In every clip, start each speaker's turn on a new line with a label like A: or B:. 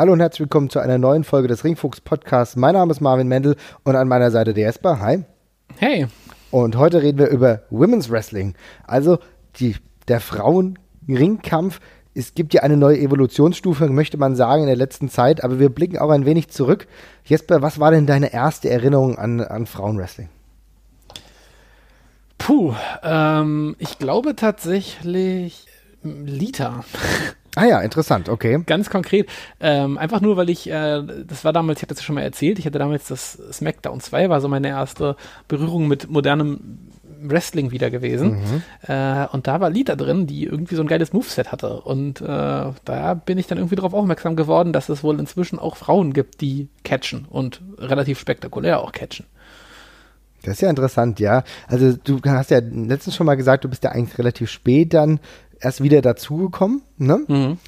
A: Hallo und herzlich willkommen zu einer neuen Folge des Ringfuchs Podcasts. Mein Name ist Marvin Mendel und an meiner Seite der Jesper. Hi.
B: Hey.
A: Und heute reden wir über Women's Wrestling, also die, der Frauen-Ringkampf. Es gibt ja eine neue Evolutionsstufe, möchte man sagen, in der letzten Zeit, aber wir blicken auch ein wenig zurück. Jesper, was war denn deine erste Erinnerung an, an Frauenwrestling?
B: Puh, ähm, ich glaube tatsächlich Lita.
A: Ah ja, interessant, okay.
B: Ganz konkret. Ähm, einfach nur, weil ich, äh, das war damals, ich hatte das schon mal erzählt, ich hatte damals das SmackDown 2, war so meine erste Berührung mit modernem Wrestling wieder gewesen. Mhm. Äh, und da war Lita drin, die irgendwie so ein geiles Moveset hatte. Und äh, da bin ich dann irgendwie darauf aufmerksam geworden, dass es wohl inzwischen auch Frauen gibt, die catchen und relativ spektakulär auch catchen.
A: Das ist ja interessant, ja. Also du hast ja letztens schon mal gesagt, du bist ja eigentlich relativ spät dann erst wieder dazugekommen. Ne? Mhm.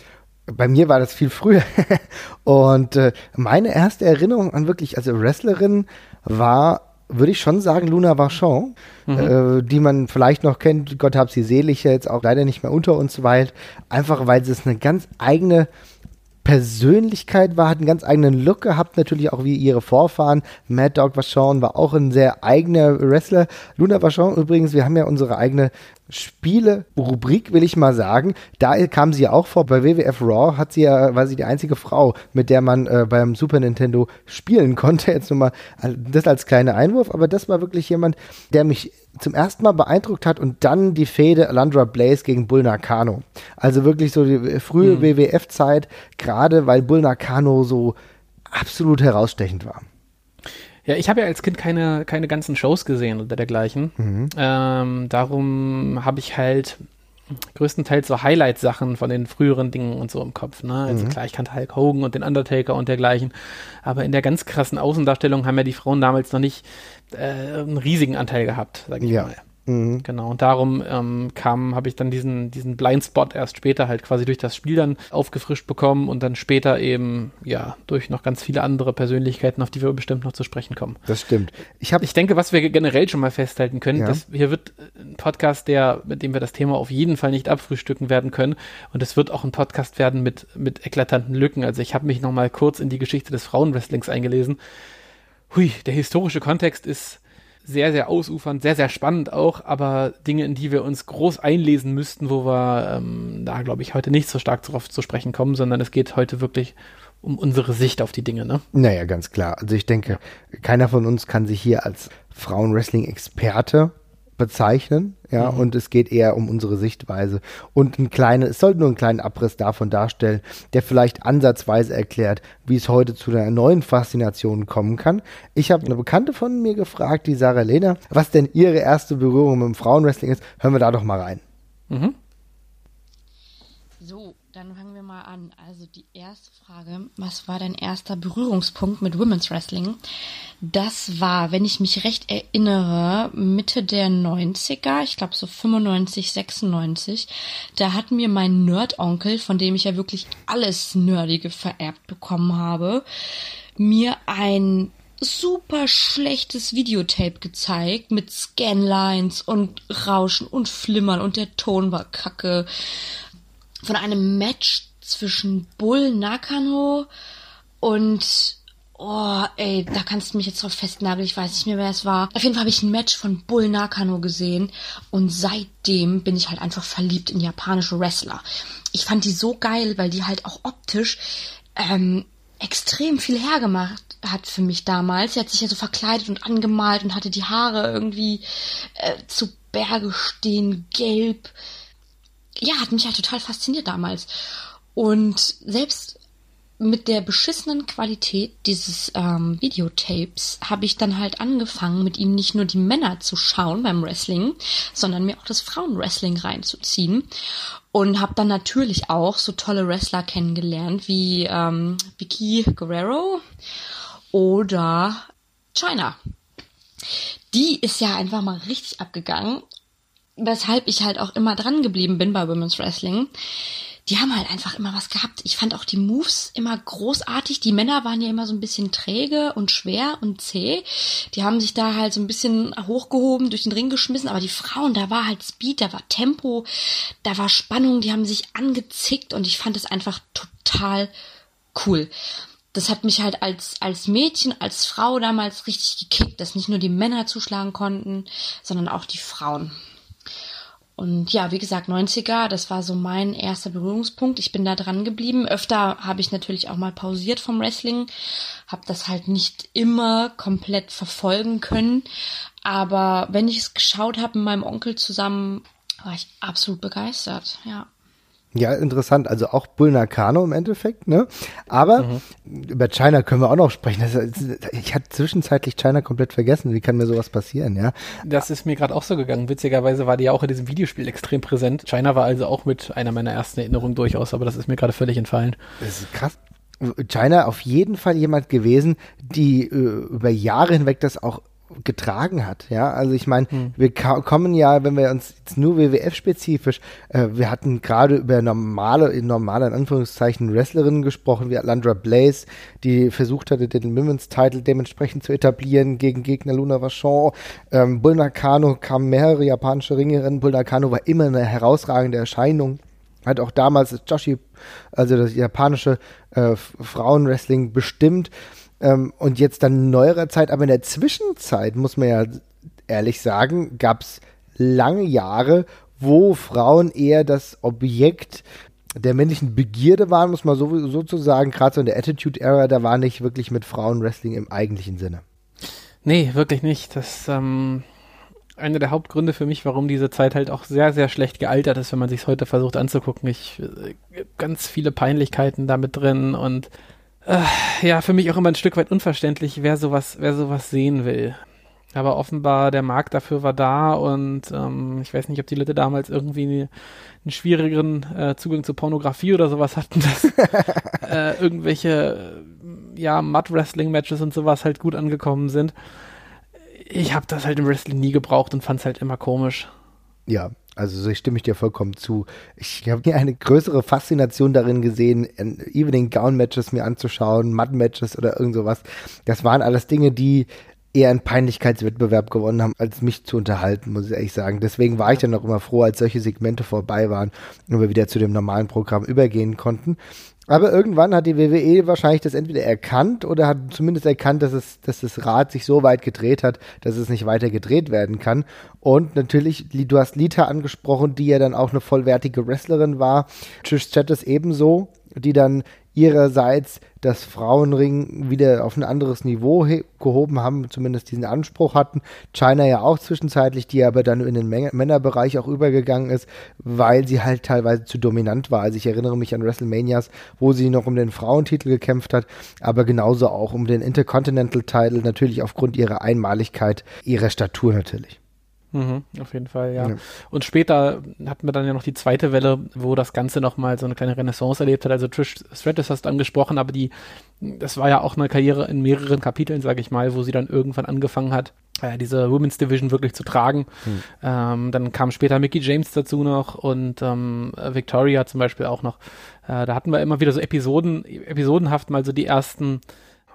A: Bei mir war das viel früher. und äh, meine erste Erinnerung an wirklich, also Wrestlerin war würde ich schon sagen, Luna Vachon, mhm. äh, die man vielleicht noch kennt, Gott hab sie selig, jetzt auch leider nicht mehr unter uns weilt, einfach weil sie es eine ganz eigene Persönlichkeit war, hat einen ganz eigenen Look gehabt, natürlich auch wie ihre Vorfahren. Mad Dog Vachon war auch ein sehr eigener Wrestler. Luna Vachon übrigens, wir haben ja unsere eigene Spiele-Rubrik, will ich mal sagen. Da kam sie ja auch vor. Bei WWF Raw hat sie ja, war sie die einzige Frau, mit der man äh, beim Super Nintendo spielen konnte. Jetzt nur mal also das als kleiner Einwurf, aber das war wirklich jemand, der mich zum ersten Mal beeindruckt hat und dann die Fehde Alandra Blaze gegen Bull Nakano. Also wirklich so die frühe mhm. WWF-Zeit, gerade weil Bull Nakano so absolut herausstechend war.
B: Ja, ich habe ja als Kind keine, keine ganzen Shows gesehen oder dergleichen. Mhm. Ähm, darum habe ich halt größtenteils so Highlight-Sachen von den früheren Dingen und so im Kopf. Ne? Also mhm. klar, ich kannte Hulk Hogan und den Undertaker und dergleichen. Aber in der ganz krassen Außendarstellung haben ja die Frauen damals noch nicht äh, einen riesigen Anteil gehabt, sag ich ja. mal. Mhm. Genau, und darum ähm, kam, habe ich dann diesen, diesen Blindspot erst später halt quasi durch das Spiel dann aufgefrischt bekommen und dann später eben, ja, durch noch ganz viele andere Persönlichkeiten, auf die wir bestimmt noch zu sprechen kommen.
A: Das stimmt.
B: Ich, hab, ich denke, was wir generell schon mal festhalten können, ja. dass hier wird ein Podcast, der, mit dem wir das Thema auf jeden Fall nicht abfrühstücken werden können und es wird auch ein Podcast werden mit, mit eklatanten Lücken. Also ich habe mich noch mal kurz in die Geschichte des Frauenwrestlings eingelesen. Hui, der historische Kontext ist sehr, sehr ausufernd, sehr, sehr spannend auch, aber Dinge, in die wir uns groß einlesen müssten, wo wir ähm, da, glaube ich, heute nicht so stark darauf zu sprechen kommen, sondern es geht heute wirklich um unsere Sicht auf die Dinge, ne?
A: Naja, ganz klar. Also ich denke, keiner von uns kann sich hier als Frauenwrestling-Experte bezeichnen, ja, mhm. und es geht eher um unsere Sichtweise. Und ein kleines, es sollte nur einen kleinen Abriss davon darstellen, der vielleicht ansatzweise erklärt, wie es heute zu einer neuen Faszination kommen kann. Ich habe eine Bekannte von mir gefragt, die Sarah Lena, was denn ihre erste Berührung mit dem Frauenwrestling ist. Hören wir da doch mal rein. Mhm.
C: So, dann fangen wir mal an. Also die erste Frage, was war dein erster Berührungspunkt mit Women's Wrestling? Das war, wenn ich mich recht erinnere, Mitte der 90er, ich glaube so 95, 96. Da hat mir mein Nerd-Onkel, von dem ich ja wirklich alles Nerdige vererbt bekommen habe, mir ein super schlechtes Videotape gezeigt mit Scanlines und Rauschen und Flimmern und der Ton war kacke von einem Match zwischen Bull Nakano und Oh, ey, da kannst du mich jetzt drauf festnageln. Ich weiß nicht mehr, wer es war. Auf jeden Fall habe ich ein Match von Bull Nakano gesehen und seitdem bin ich halt einfach verliebt in japanische Wrestler. Ich fand die so geil, weil die halt auch optisch ähm, extrem viel hergemacht hat für mich damals. Sie hat sich ja so verkleidet und angemalt und hatte die Haare irgendwie äh, zu Berge stehen, gelb ja, hat mich halt total fasziniert damals. Und selbst mit der beschissenen Qualität dieses ähm, Videotapes habe ich dann halt angefangen, mit ihm nicht nur die Männer zu schauen beim Wrestling, sondern mir auch das Frauenwrestling reinzuziehen. Und habe dann natürlich auch so tolle Wrestler kennengelernt wie ähm, Vicky Guerrero oder China. Die ist ja einfach mal richtig abgegangen weshalb ich halt auch immer dran geblieben bin bei Women's Wrestling. Die haben halt einfach immer was gehabt. Ich fand auch die Moves immer großartig. Die Männer waren ja immer so ein bisschen träge und schwer und zäh. Die haben sich da halt so ein bisschen hochgehoben, durch den Ring geschmissen. Aber die Frauen, da war halt Speed, da war Tempo, da war Spannung. Die haben sich angezickt und ich fand es einfach total cool. Das hat mich halt als, als Mädchen, als Frau damals richtig gekickt, dass nicht nur die Männer zuschlagen konnten, sondern auch die Frauen. Und ja, wie gesagt, 90er, das war so mein erster Berührungspunkt. Ich bin da dran geblieben. Öfter habe ich natürlich auch mal pausiert vom Wrestling, habe das halt nicht immer komplett verfolgen können. Aber wenn ich es geschaut habe mit meinem Onkel zusammen, war ich absolut begeistert, ja.
A: Ja, interessant. Also auch Bull Nakano im Endeffekt, ne? Aber mhm. über China können wir auch noch sprechen. Das, ich hatte zwischenzeitlich China komplett vergessen. Wie kann mir sowas passieren, ja?
B: Das ist mir gerade auch so gegangen. Witzigerweise war die ja auch in diesem Videospiel extrem präsent. China war also auch mit einer meiner ersten Erinnerungen durchaus, aber das ist mir gerade völlig entfallen.
A: Das ist krass. China auf jeden Fall jemand gewesen, die äh, über Jahre hinweg das auch getragen hat. Ja, also ich meine, hm. wir kommen ja, wenn wir uns jetzt nur WWF-spezifisch, äh, wir hatten gerade über normale, normale in Anführungszeichen Wrestlerinnen gesprochen, wie Alandra Blaze, die versucht hatte, den Women's Title dementsprechend zu etablieren gegen Gegner Luna Vachon. Ähm, Bull Nakano kamen mehrere japanische Ringerinnen. Bull Nakano war immer eine herausragende Erscheinung. Hat auch damals das Joshi, also das japanische äh, Frauenwrestling bestimmt. Ähm, und jetzt dann neuerer Zeit, aber in der Zwischenzeit, muss man ja ehrlich sagen, gab es lange Jahre, wo Frauen eher das Objekt der männlichen Begierde waren, muss man so, sozusagen, gerade so in der Attitude-Era, da war nicht wirklich mit Frauenwrestling im eigentlichen Sinne.
B: Nee, wirklich nicht. Das ähm, einer der Hauptgründe für mich, warum diese Zeit halt auch sehr, sehr schlecht gealtert ist, wenn man sich heute versucht anzugucken. Ich äh, ganz viele Peinlichkeiten damit drin und äh, ja, für mich auch immer ein Stück weit unverständlich, wer sowas, wer sowas sehen will. Aber offenbar der Markt dafür war da und ähm, ich weiß nicht, ob die Leute damals irgendwie einen schwierigeren äh, Zugang zu Pornografie oder sowas hatten, dass äh, irgendwelche ja Mud-Wrestling-Matches und sowas halt gut angekommen sind. Ich habe das halt im Wrestling nie gebraucht und fand es halt immer komisch.
A: Ja, also so stimme ich dir vollkommen zu. Ich habe nie eine größere Faszination darin gesehen, Evening Gown Matches mir anzuschauen, Mud Matches oder irgend sowas. Das waren alles Dinge, die eher einen Peinlichkeitswettbewerb gewonnen haben, als mich zu unterhalten, muss ich ehrlich sagen. Deswegen war ich dann auch immer froh, als solche Segmente vorbei waren und wir wieder zu dem normalen Programm übergehen konnten. Aber irgendwann hat die WWE wahrscheinlich das entweder erkannt oder hat zumindest erkannt, dass es, dass das Rad sich so weit gedreht hat, dass es nicht weiter gedreht werden kann. Und natürlich, du hast Lita angesprochen, die ja dann auch eine vollwertige Wrestlerin war. Trish Stratus ebenso, die dann ihrerseits das Frauenring wieder auf ein anderes Niveau gehoben haben, zumindest diesen Anspruch hatten. China ja auch zwischenzeitlich, die aber dann in den Männerbereich auch übergegangen ist, weil sie halt teilweise zu dominant war. Also ich erinnere mich an WrestleManias, wo sie noch um den Frauentitel gekämpft hat, aber genauso auch um den Intercontinental Title, natürlich aufgrund ihrer Einmaligkeit, ihrer Statur natürlich.
B: Mhm, auf jeden Fall, ja. ja. Und später hatten wir dann ja noch die zweite Welle, wo das Ganze nochmal so eine kleine Renaissance erlebt hat. Also Trish Stratus hast du angesprochen, aber die, das war ja auch eine Karriere in mehreren Kapiteln, sage ich mal, wo sie dann irgendwann angefangen hat, äh, diese Women's Division wirklich zu tragen. Hm. Ähm, dann kam später Mickey James dazu noch und ähm, Victoria zum Beispiel auch noch. Äh, da hatten wir immer wieder so Episoden, episodenhaft mal so die ersten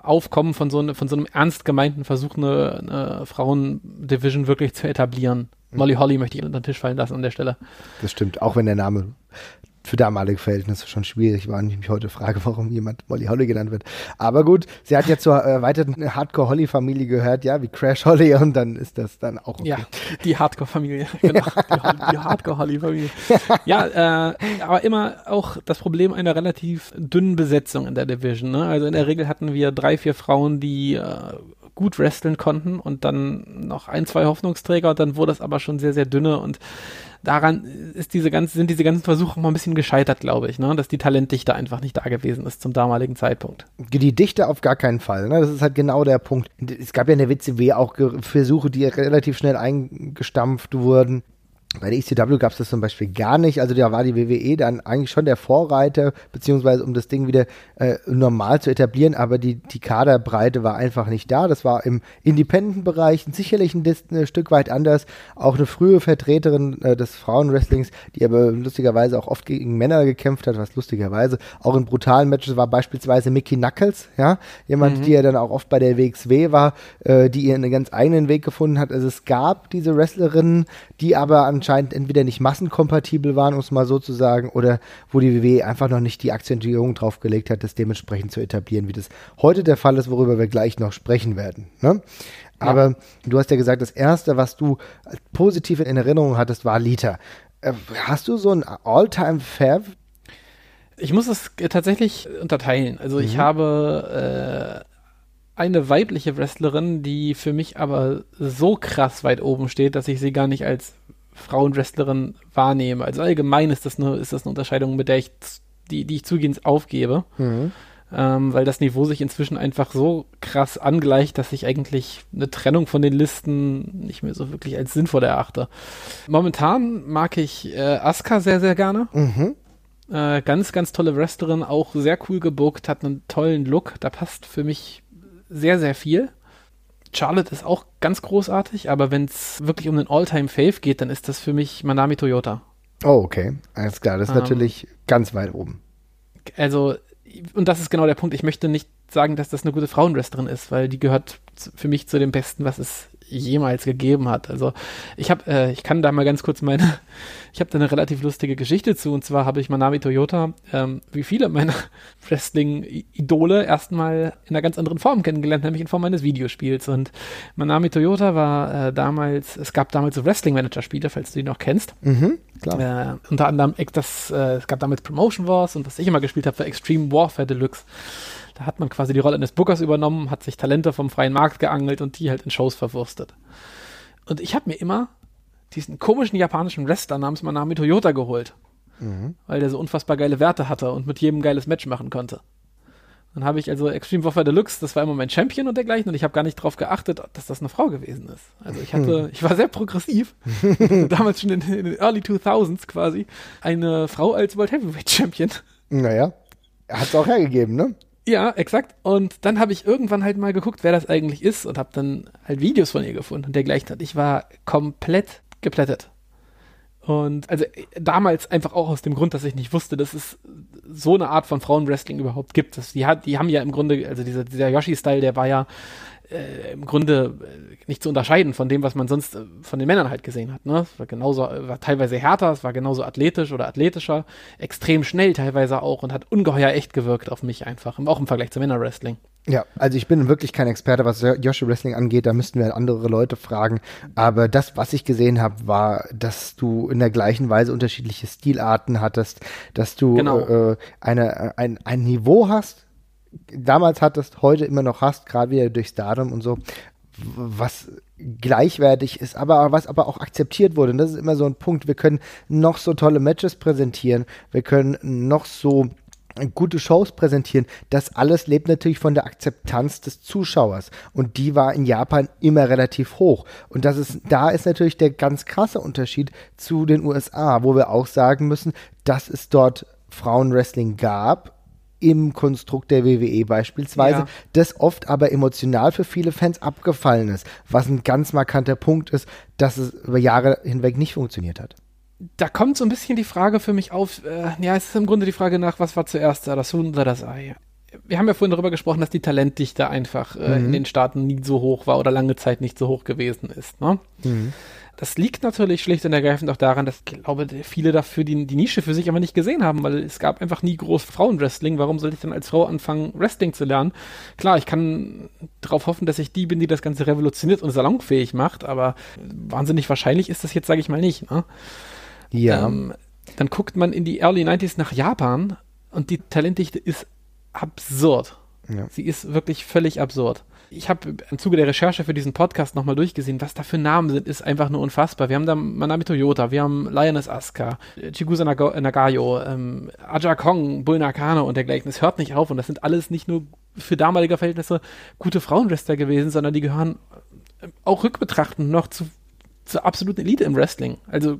B: Aufkommen von so, von so einem ernst gemeinten Versuch, eine, eine Frauendivision wirklich zu etablieren. Mhm. Molly Holly möchte ich unter den Tisch fallen lassen an der Stelle.
A: Das stimmt, auch wenn der Name für damalige Verhältnisse schon schwierig war und ich mich heute frage, warum jemand Molly Holly genannt wird. Aber gut, sie hat ja zur erweiterten Hardcore-Holly-Familie gehört, ja, wie Crash Holly und dann ist das dann auch okay.
B: Ja, die Hardcore-Familie, genau, die, die Hardcore-Holly-Familie. ja, äh, aber immer auch das Problem einer relativ dünnen Besetzung in der Division. Ne? Also in der Regel hatten wir drei, vier Frauen, die äh, gut wresteln konnten und dann noch ein, zwei Hoffnungsträger und dann wurde es aber schon sehr, sehr dünne und daran ist diese ganze, sind diese ganzen Versuche mal ein bisschen gescheitert, glaube ich, ne? dass die Talentdichte einfach nicht da gewesen ist zum damaligen Zeitpunkt.
A: Die Dichte auf gar keinen Fall. Ne? Das ist halt genau der Punkt. Es gab ja in der WCW auch Versuche, die relativ schnell eingestampft wurden. Bei der ECW gab es das zum Beispiel gar nicht. Also da war die WWE dann eigentlich schon der Vorreiter, beziehungsweise um das Ding wieder äh, normal zu etablieren, aber die, die Kaderbreite war einfach nicht da. Das war im Independent-Bereich sicherlich ein, ein, Stück weit anders. Auch eine frühe Vertreterin äh, des Frauenwrestlings, die aber lustigerweise auch oft gegen Männer gekämpft hat, was lustigerweise auch in brutalen Matches war, beispielsweise Mickey Knuckles, ja, jemand, mhm. die ja dann auch oft bei der WXW war, äh, die ihren ganz eigenen Weg gefunden hat. Also es gab diese Wrestlerinnen, die aber an anscheinend entweder nicht massenkompatibel waren, um es mal so zu sagen, oder wo die WWE einfach noch nicht die Akzentuierung drauf gelegt hat, das dementsprechend zu etablieren, wie das heute der Fall ist, worüber wir gleich noch sprechen werden. Ne? Aber ja. du hast ja gesagt, das erste, was du positiv in Erinnerung hattest, war Lita. Äh, hast du so ein All-Time-Fav?
B: Ich muss es tatsächlich unterteilen. Also mhm. ich habe äh, eine weibliche Wrestlerin, die für mich aber so krass weit oben steht, dass ich sie gar nicht als Frauenwrestlerin wahrnehme. Also allgemein ist das eine, ist das eine Unterscheidung, mit der ich die, die ich zugehend aufgebe. Mhm. Ähm, weil das Niveau sich inzwischen einfach so krass angleicht, dass ich eigentlich eine Trennung von den Listen nicht mehr so wirklich als sinnvoll erachte. Momentan mag ich äh, Asuka sehr, sehr gerne. Mhm. Äh, ganz, ganz tolle Wrestlerin, auch sehr cool gebuckt, hat einen tollen Look. Da passt für mich sehr, sehr viel. Charlotte ist auch ganz großartig, aber wenn es wirklich um den All-Time-Fave geht, dann ist das für mich Manami Toyota.
A: Oh, okay. Alles klar. Das ist ähm, natürlich ganz weit oben.
B: Also, und das ist genau der Punkt. Ich möchte nicht sagen, dass das eine gute Frauenwrestlerin ist, weil die gehört für mich zu dem Besten, was es jemals gegeben hat. Also ich habe, äh, ich kann da mal ganz kurz meine, ich habe da eine relativ lustige Geschichte zu. Und zwar habe ich Manami Toyota, ähm, wie viele meiner Wrestling-Idole, erstmal in einer ganz anderen Form kennengelernt, nämlich in Form eines Videospiels. Und Manami Toyota war äh, damals, es gab damals so Wrestling-Manager-Spiele, falls du die noch kennst. Mhm, klar. Äh, unter anderem, das, äh, es gab damals Promotion Wars und was ich immer gespielt habe, war Extreme Warfare Deluxe. Da hat man quasi die Rolle eines Bookers übernommen, hat sich Talente vom freien Markt geangelt und die halt in Shows verwurstet. Und ich habe mir immer diesen komischen japanischen Wrestler namens Manami Toyota geholt. Mhm. Weil der so unfassbar geile Werte hatte und mit jedem geiles Match machen konnte. Dann habe ich also Extreme Warfare Deluxe, das war immer mein Champion und dergleichen und ich habe gar nicht darauf geachtet, dass das eine Frau gewesen ist. Also ich hatte, hm. ich war sehr progressiv, damals schon in, in, den Early 2000s quasi, eine Frau als World Heavyweight Champion.
A: Naja, hat es auch hergegeben, ne?
B: Ja, exakt. Und dann habe ich irgendwann halt mal geguckt, wer das eigentlich ist und habe dann halt Videos von ihr gefunden und dergleichen. Und ich war komplett geplättet. Und also damals einfach auch aus dem Grund, dass ich nicht wusste, dass es so eine Art von Frauenwrestling überhaupt gibt. Das, die, hat, die haben ja im Grunde, also dieser, dieser Yoshi-Style, der war ja äh, im Grunde äh, nicht zu unterscheiden von dem, was man sonst äh, von den Männern halt gesehen hat. Ne? Es war genauso, war teilweise härter, es war genauso athletisch oder athletischer, extrem schnell teilweise auch und hat ungeheuer echt gewirkt auf mich einfach, auch im Vergleich zu Männerwrestling.
A: Ja, also ich bin wirklich kein Experte, was Yoshi Wrestling angeht, da müssten wir andere Leute fragen. Aber das, was ich gesehen habe, war, dass du in der gleichen Weise unterschiedliche Stilarten hattest, dass du genau. äh, eine, ein, ein Niveau hast, damals hattest, heute immer noch hast, gerade wieder durch Stardom und so, was gleichwertig ist, aber was aber auch akzeptiert wurde. Und das ist immer so ein Punkt. Wir können noch so tolle Matches präsentieren, wir können noch so gute Shows präsentieren. Das alles lebt natürlich von der Akzeptanz des Zuschauers. Und die war in Japan immer relativ hoch. Und das ist, da ist natürlich der ganz krasse Unterschied zu den USA, wo wir auch sagen müssen, dass es dort Frauenwrestling gab, im Konstrukt der WWE beispielsweise, ja. das oft aber emotional für viele Fans abgefallen ist, was ein ganz markanter Punkt ist, dass es über Jahre hinweg nicht funktioniert hat.
B: Da kommt so ein bisschen die Frage für mich auf, äh, ja, es ist im Grunde die Frage nach, was war zuerst da, das Huhn oder das Ei? Wir haben ja vorhin darüber gesprochen, dass die Talentdichte einfach äh, mhm. in den Staaten nie so hoch war oder lange Zeit nicht so hoch gewesen ist. Ne? Mhm. Das liegt natürlich schlicht und ergreifend auch daran, dass ich glaube, viele dafür die, die Nische für sich aber nicht gesehen haben, weil es gab einfach nie groß Frauenwrestling. Warum sollte ich dann als Frau anfangen, Wrestling zu lernen? Klar, ich kann darauf hoffen, dass ich die bin, die das Ganze revolutioniert und salonfähig macht, aber wahnsinnig wahrscheinlich ist das jetzt, sage ich mal, nicht. Ne? Ja. Ähm, dann guckt man in die Early 90s nach Japan und die Talentdichte ist absurd. Ja. Sie ist wirklich völlig absurd ich habe im Zuge der Recherche für diesen Podcast nochmal durchgesehen, was da für Namen sind, ist einfach nur unfassbar. Wir haben da Manami Toyota, wir haben Lioness Asuka, Chigusa Nagayo, ähm, Aja Kong, Bull Nakano und dergleichen. Es hört nicht auf und das sind alles nicht nur für damalige Verhältnisse gute Frauenwrestler gewesen, sondern die gehören äh, auch rückbetrachtend noch zu, zur absoluten Elite im Wrestling. Also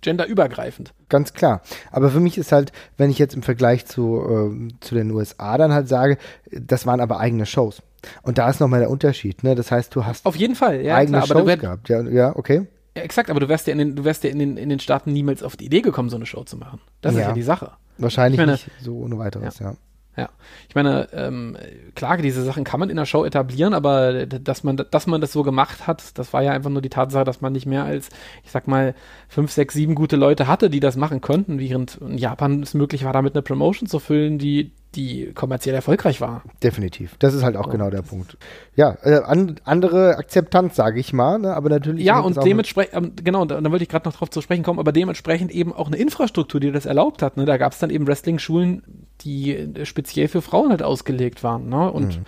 B: genderübergreifend.
A: Ganz klar. Aber für mich ist halt, wenn ich jetzt im Vergleich zu, äh, zu den USA dann halt sage, das waren aber eigene Shows. Und da ist nochmal der Unterschied, ne? Das heißt, du hast
B: auf jeden Fall ja,
A: eigene klar, Shows gehabt. Ja, ja, okay.
B: Ja, exakt, aber du wärst ja in den, du wärst ja in den, in den Staaten niemals auf die Idee gekommen, so eine Show zu machen. Das ja. ist ja die Sache.
A: Wahrscheinlich meine, nicht so ohne weiteres, ja.
B: ja. Ich meine, ähm, klar, diese Sachen kann man in der Show etablieren, aber dass man, dass man das so gemacht hat, das war ja einfach nur die Tatsache, dass man nicht mehr als, ich sag mal, fünf, sechs, sieben gute Leute hatte, die das machen könnten, während in Japan es möglich war, damit eine Promotion zu füllen, die die kommerziell erfolgreich war.
A: Definitiv. Das ist halt auch so. genau der Punkt. Ja, äh, an, andere Akzeptanz, sage ich mal, ne? aber natürlich.
B: Ja, und dementsprechend, ähm, genau, da, da wollte ich gerade noch drauf zu sprechen kommen, aber dementsprechend eben auch eine Infrastruktur, die das erlaubt hat. Ne? Da gab es dann eben Wrestling-Schulen, die äh, speziell für Frauen halt ausgelegt waren ne? und mhm.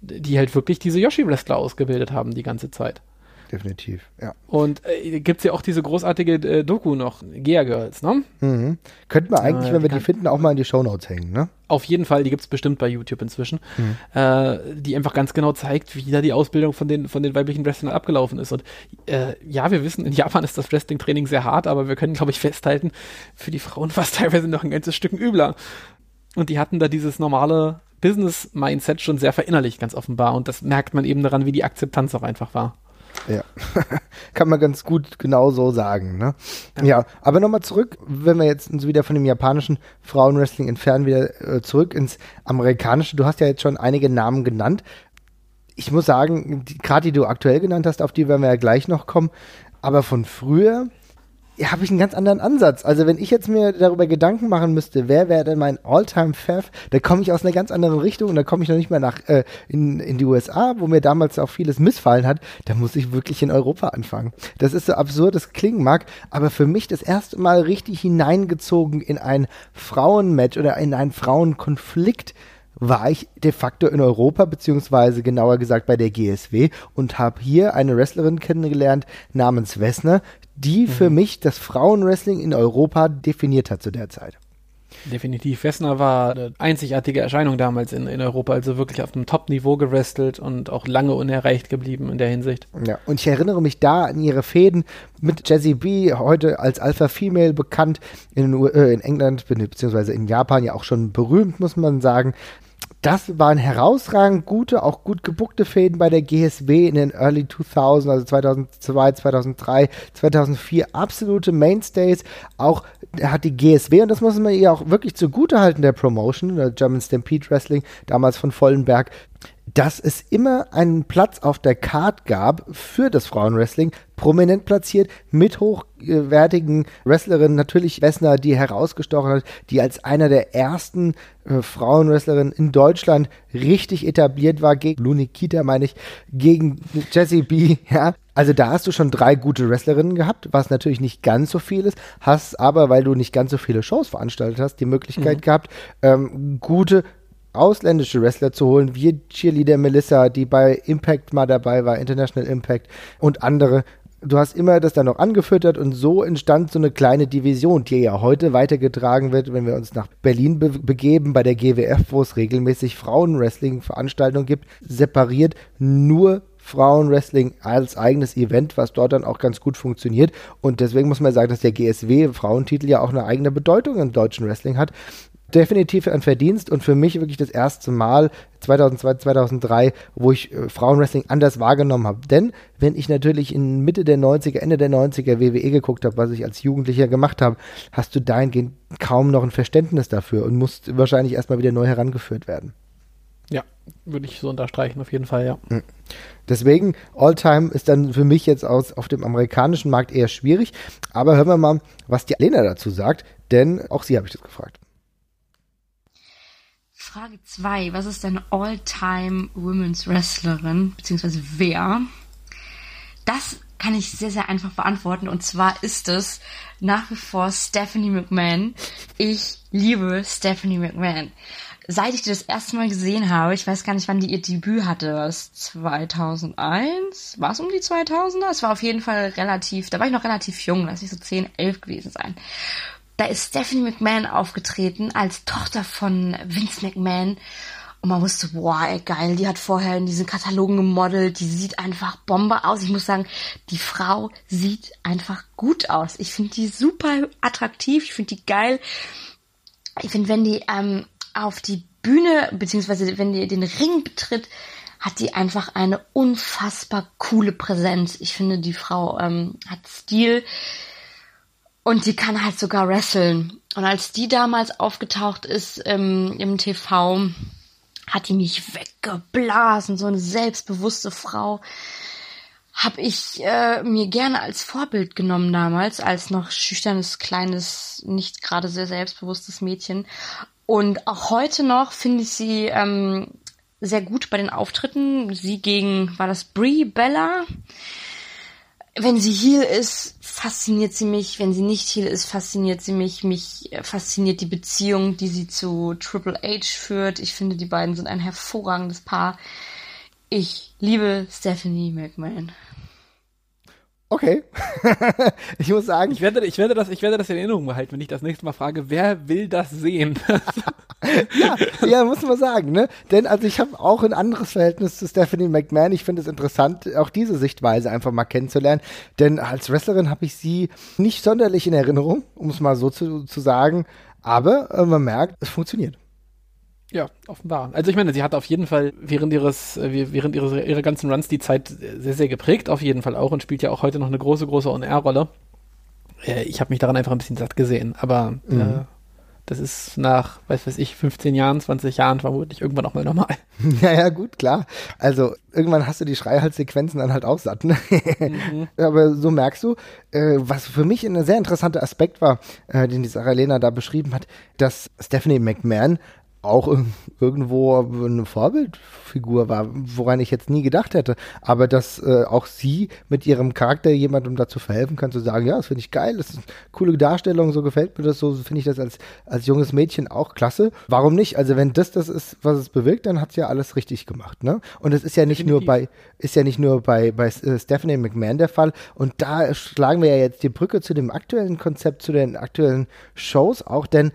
B: die halt wirklich diese Yoshi-Wrestler ausgebildet haben die ganze Zeit
A: definitiv, ja.
B: Und äh, gibt es ja auch diese großartige äh, Doku noch, Gea Girls, ne?
A: Mhm. Könnten wir eigentlich, äh, wenn wir die finden, auch mal in die Shownotes hängen, ne?
B: Auf jeden Fall, die gibt es bestimmt bei YouTube inzwischen, mhm. äh, die einfach ganz genau zeigt, wie da die Ausbildung von den, von den weiblichen Wrestlern abgelaufen ist. Und äh, ja, wir wissen, in Japan ist das Wrestling-Training sehr hart, aber wir können, glaube ich, festhalten, für die Frauen war es teilweise noch ein ganzes Stück übler. Und die hatten da dieses normale Business-Mindset schon sehr verinnerlicht, ganz offenbar. Und das merkt man eben daran, wie die Akzeptanz auch einfach war.
A: Ja, kann man ganz gut genau so sagen. Ne? Ja. ja, aber nochmal zurück, wenn wir jetzt uns wieder von dem japanischen Frauenwrestling entfernen, wieder äh, zurück ins amerikanische. Du hast ja jetzt schon einige Namen genannt. Ich muss sagen, gerade die du aktuell genannt hast, auf die werden wir ja gleich noch kommen. Aber von früher, habe ich einen ganz anderen Ansatz. Also wenn ich jetzt mir darüber Gedanken machen müsste, wer wäre denn mein All-Time-Fav, da komme ich aus einer ganz anderen Richtung und da komme ich noch nicht mehr nach äh, in, in die USA, wo mir damals auch vieles missfallen hat. Da muss ich wirklich in Europa anfangen. Das ist so absurd, es klingen mag, aber für mich das erste Mal richtig hineingezogen in ein Frauenmatch oder in einen Frauenkonflikt war ich de facto in Europa, beziehungsweise genauer gesagt bei der GSW und habe hier eine Wrestlerin kennengelernt namens Wessner, die mhm. für mich das Frauenwrestling in Europa definiert hat zu der Zeit.
B: Definitiv. Wessner war eine einzigartige Erscheinung damals in, in Europa, also wirklich auf einem Top-Niveau gewrestelt und auch lange unerreicht geblieben in der Hinsicht.
A: Ja, und ich erinnere mich da an ihre Fäden mit Jessie B, heute als Alpha Female bekannt, in, äh, in England beziehungsweise in Japan ja auch schon berühmt, muss man sagen das waren herausragend gute, auch gut gebuckte Fäden bei der GSW in den Early 2000, also 2002, 2003, 2004, absolute Mainstays. Auch hat die GSW, und das muss man ihr auch wirklich zugute halten, der Promotion, der German Stampede Wrestling, damals von Vollenberg, dass es immer einen Platz auf der Card gab für das Frauenwrestling, prominent platziert, mit hochwertigen Wrestlerinnen, natürlich Wessner, die herausgestochen hat, die als einer der ersten äh, Frauenwrestlerinnen in Deutschland richtig etabliert war, gegen Luni Kita, meine ich, gegen Jessie B, ja. Also da hast du schon drei gute Wrestlerinnen gehabt, was natürlich nicht ganz so viel ist, hast aber, weil du nicht ganz so viele Shows veranstaltet hast, die Möglichkeit mhm. gehabt, ähm, gute ausländische Wrestler zu holen, wie Cheerleader Melissa, die bei Impact mal dabei war, International Impact und andere. Du hast immer das dann noch angefüttert und so entstand so eine kleine Division, die ja heute weitergetragen wird, wenn wir uns nach Berlin be begeben, bei der GWF, wo es regelmäßig Frauenwrestling-Veranstaltungen gibt, separiert nur Frauenwrestling als eigenes Event, was dort dann auch ganz gut funktioniert. Und deswegen muss man sagen, dass der GSW Frauentitel ja auch eine eigene Bedeutung im deutschen Wrestling hat definitiv ein Verdienst und für mich wirklich das erste Mal 2002, 2003, wo ich äh, Frauenwrestling anders wahrgenommen habe. Denn wenn ich natürlich in Mitte der 90er, Ende der 90er WWE geguckt habe, was ich als Jugendlicher gemacht habe, hast du dahingehend kaum noch ein Verständnis dafür und musst wahrscheinlich erstmal wieder neu herangeführt werden.
B: Ja, würde ich so unterstreichen, auf jeden Fall, ja. Hm.
A: Deswegen, Alltime ist dann für mich jetzt aus, auf dem amerikanischen Markt eher schwierig. Aber hören wir mal, was die Alena dazu sagt, denn auch sie habe ich das gefragt.
C: Frage 2. Was ist deine All-Time Women's Wrestlerin? Beziehungsweise wer? Das kann ich sehr, sehr einfach beantworten. Und zwar ist es nach wie vor Stephanie McMahon. Ich liebe Stephanie McMahon. Seit ich die das erste Mal gesehen habe, ich weiß gar nicht, wann die ihr Debüt hatte, war es 2001? War es um die 2000er? Es war auf jeden Fall relativ, da war ich noch relativ jung, lass ich so 10, 11 gewesen sein da ist Stephanie McMahon aufgetreten als Tochter von Vince McMahon. Und man wusste, boah, ey, geil, die hat vorher in diesen Katalogen gemodelt, die sieht einfach Bombe aus. Ich muss sagen, die Frau sieht einfach gut aus. Ich finde die super attraktiv, ich finde die geil. Ich finde, wenn die ähm, auf die Bühne, beziehungsweise wenn die den Ring betritt, hat die einfach eine unfassbar coole Präsenz. Ich finde, die Frau ähm, hat Stil Und die kann halt sogar wresteln. Und als die damals aufgetaucht ist ähm, im TV, hat die mich weggeblasen. So eine selbstbewusste Frau habe ich äh, mir gerne als Vorbild genommen damals, als noch schüchternes, kleines, nicht gerade sehr selbstbewusstes Mädchen. Und auch heute noch finde ich sie ähm, sehr gut bei den Auftritten. Sie gegen, war das Brie Bella? Wenn sie Heel ist, fasziniert sie mich. Wenn sie nicht Heel ist, fasziniert sie mich. Mich äh, fasziniert die Beziehung, die sie zu Triple H führt. Ich finde, die beiden sind ein hervorragendes Paar. Ich liebe Stephanie McMahon.
A: Okay. ich muss sagen.
B: Ich werde, ich, werde das, ich werde das in Erinnerung behalten, wenn ich das nächste Mal frage, wer will das sehen?
A: ja, ja, muss man sagen, ne? Denn also ich habe auch ein anderes Verhältnis zu Stephanie McMahon. Ich finde es interessant, auch diese Sichtweise einfach mal kennenzulernen. Denn als Wrestlerin habe ich sie nicht sonderlich in Erinnerung, um es mal so zu, zu sagen. Aber äh, man merkt, es funktioniert.
B: Ja, offenbar. Also ich meine, sie hat auf jeden Fall während ihres, äh, während ihres, ihrer ganzen Runs die Zeit sehr, sehr geprägt, auf jeden Fall auch und spielt ja auch heute noch eine große, große On-Air-Rolle. Äh, ich habe mich daran einfach ein bisschen satt gesehen, aber mhm. äh, das ist nach, weiß weiß ich, 15 Jahren, 20 Jahren vermutlich irgendwann auch mal normal.
A: Ja, ja, gut, klar. Also irgendwann hast du die Schreihalssequenzen dann halt auch satt. Ne? Mhm. Aber so merkst du, äh, was für mich ein sehr interessanter Aspekt war, äh, den die Sarah Lena da beschrieben hat, dass Stephanie McMahon auch irgendwo eine Vorbildfigur war, woran ich jetzt nie gedacht hätte. Aber dass äh, auch sie mit ihrem Charakter jemandem dazu verhelfen kann, zu sagen, ja, das finde ich geil, das ist eine coole Darstellung, so gefällt mir das, so finde ich das als, als junges Mädchen auch klasse. Warum nicht? Also wenn das das ist, was es bewirkt, dann hat es ja alles richtig gemacht. Ne? Und es ist ja nicht Definitiv. nur bei, ist ja nicht nur bei, bei äh, Stephanie McMahon der Fall. Und da schlagen wir ja jetzt die Brücke zu dem aktuellen Konzept, zu den aktuellen Shows auch, denn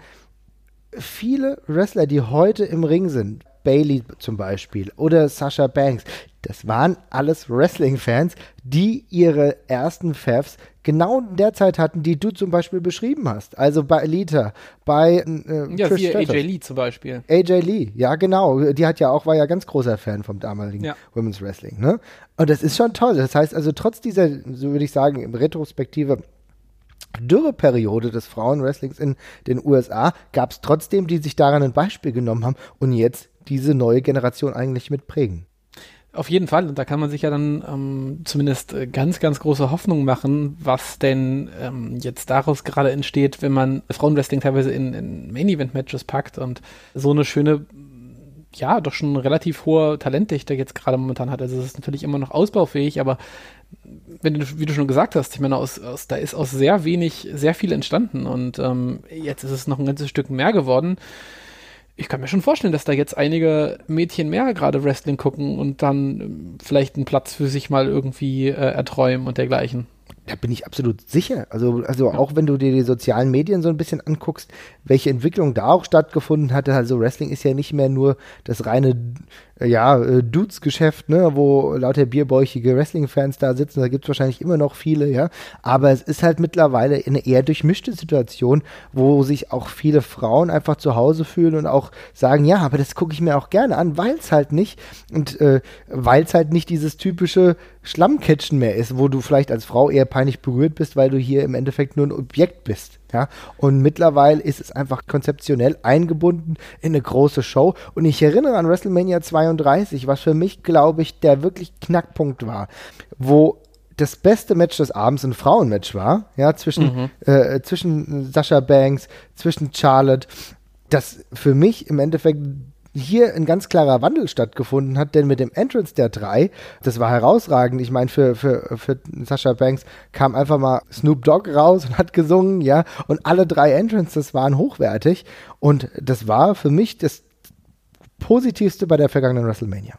A: viele Wrestler, die heute im Ring sind, Bailey zum Beispiel oder Sasha Banks, das waren alles Wrestling-Fans, die ihre ersten Favs genau in der Zeit hatten, die du zum Beispiel beschrieben hast. Also bei Elita, bei
B: äh, ja, Trish AJ Lee zum Beispiel.
A: AJ Lee, ja genau. Die hat ja auch, war ja ganz großer Fan vom damaligen ja. Women's Wrestling. Ne? Und das ist schon toll. Das heißt also trotz dieser, so würde ich sagen, im Retrospektive Dürreperiode des Frauenwrestlings in den USA gab es trotzdem, die sich daran ein Beispiel genommen haben und jetzt diese neue Generation eigentlich mitprägen.
B: Auf jeden Fall, und da kann man sich ja dann ähm, zumindest äh, ganz, ganz große Hoffnung machen, was denn ähm, jetzt daraus gerade entsteht, wenn man Frauenwrestling teilweise in, in Main-Event-Matches packt und so eine schöne, ja, doch schon relativ hohe Talentdichte jetzt gerade momentan hat. Also es ist natürlich immer noch ausbaufähig, aber wenn du, wie du schon gesagt hast, ich meine, aus, aus, da ist aus sehr wenig sehr viel entstanden und ähm, jetzt ist es noch ein ganzes Stück mehr geworden. Ich kann mir schon vorstellen, dass da jetzt einige Mädchen mehr gerade Wrestling gucken und dann ähm, vielleicht einen Platz für sich mal irgendwie äh, erträumen und dergleichen.
A: Da bin ich absolut sicher. Also, also auch wenn du dir die sozialen Medien so ein bisschen anguckst, welche Entwicklung da auch stattgefunden hatte. Also Wrestling ist ja nicht mehr nur das reine ja, äh, Dudes-Geschäft, ne, wo lauter bierbäuchige Wrestling-Fans da sitzen, da gibt es wahrscheinlich immer noch viele, ja. Aber es ist halt mittlerweile eine eher durchmischte Situation, wo sich auch viele Frauen einfach zu Hause fühlen und auch sagen, ja, aber das gucke ich mir auch gerne an, weil es halt nicht und äh, weil es halt nicht dieses typische Schlammcatchen mehr ist, wo du vielleicht als Frau eher peinlich berührt bist, weil du hier im Endeffekt nur ein Objekt bist. Ja, und mittlerweile ist es einfach konzeptionell eingebunden in eine große Show. Und ich erinnere an WrestleMania 32, was für mich, glaube ich, der wirklich Knackpunkt war, wo das beste Match des Abends ein Frauenmatch war, ja, zwischen, mhm. äh, zwischen Sascha Banks, zwischen Charlotte, das für mich im Endeffekt hier ein ganz klarer Wandel stattgefunden hat, denn mit dem Entrance der drei, das war herausragend. Ich meine, für, für, für Sascha Banks kam einfach mal Snoop Dogg raus und hat gesungen, ja, und alle drei Entrances waren hochwertig und das war für mich das Positivste bei der vergangenen WrestleMania.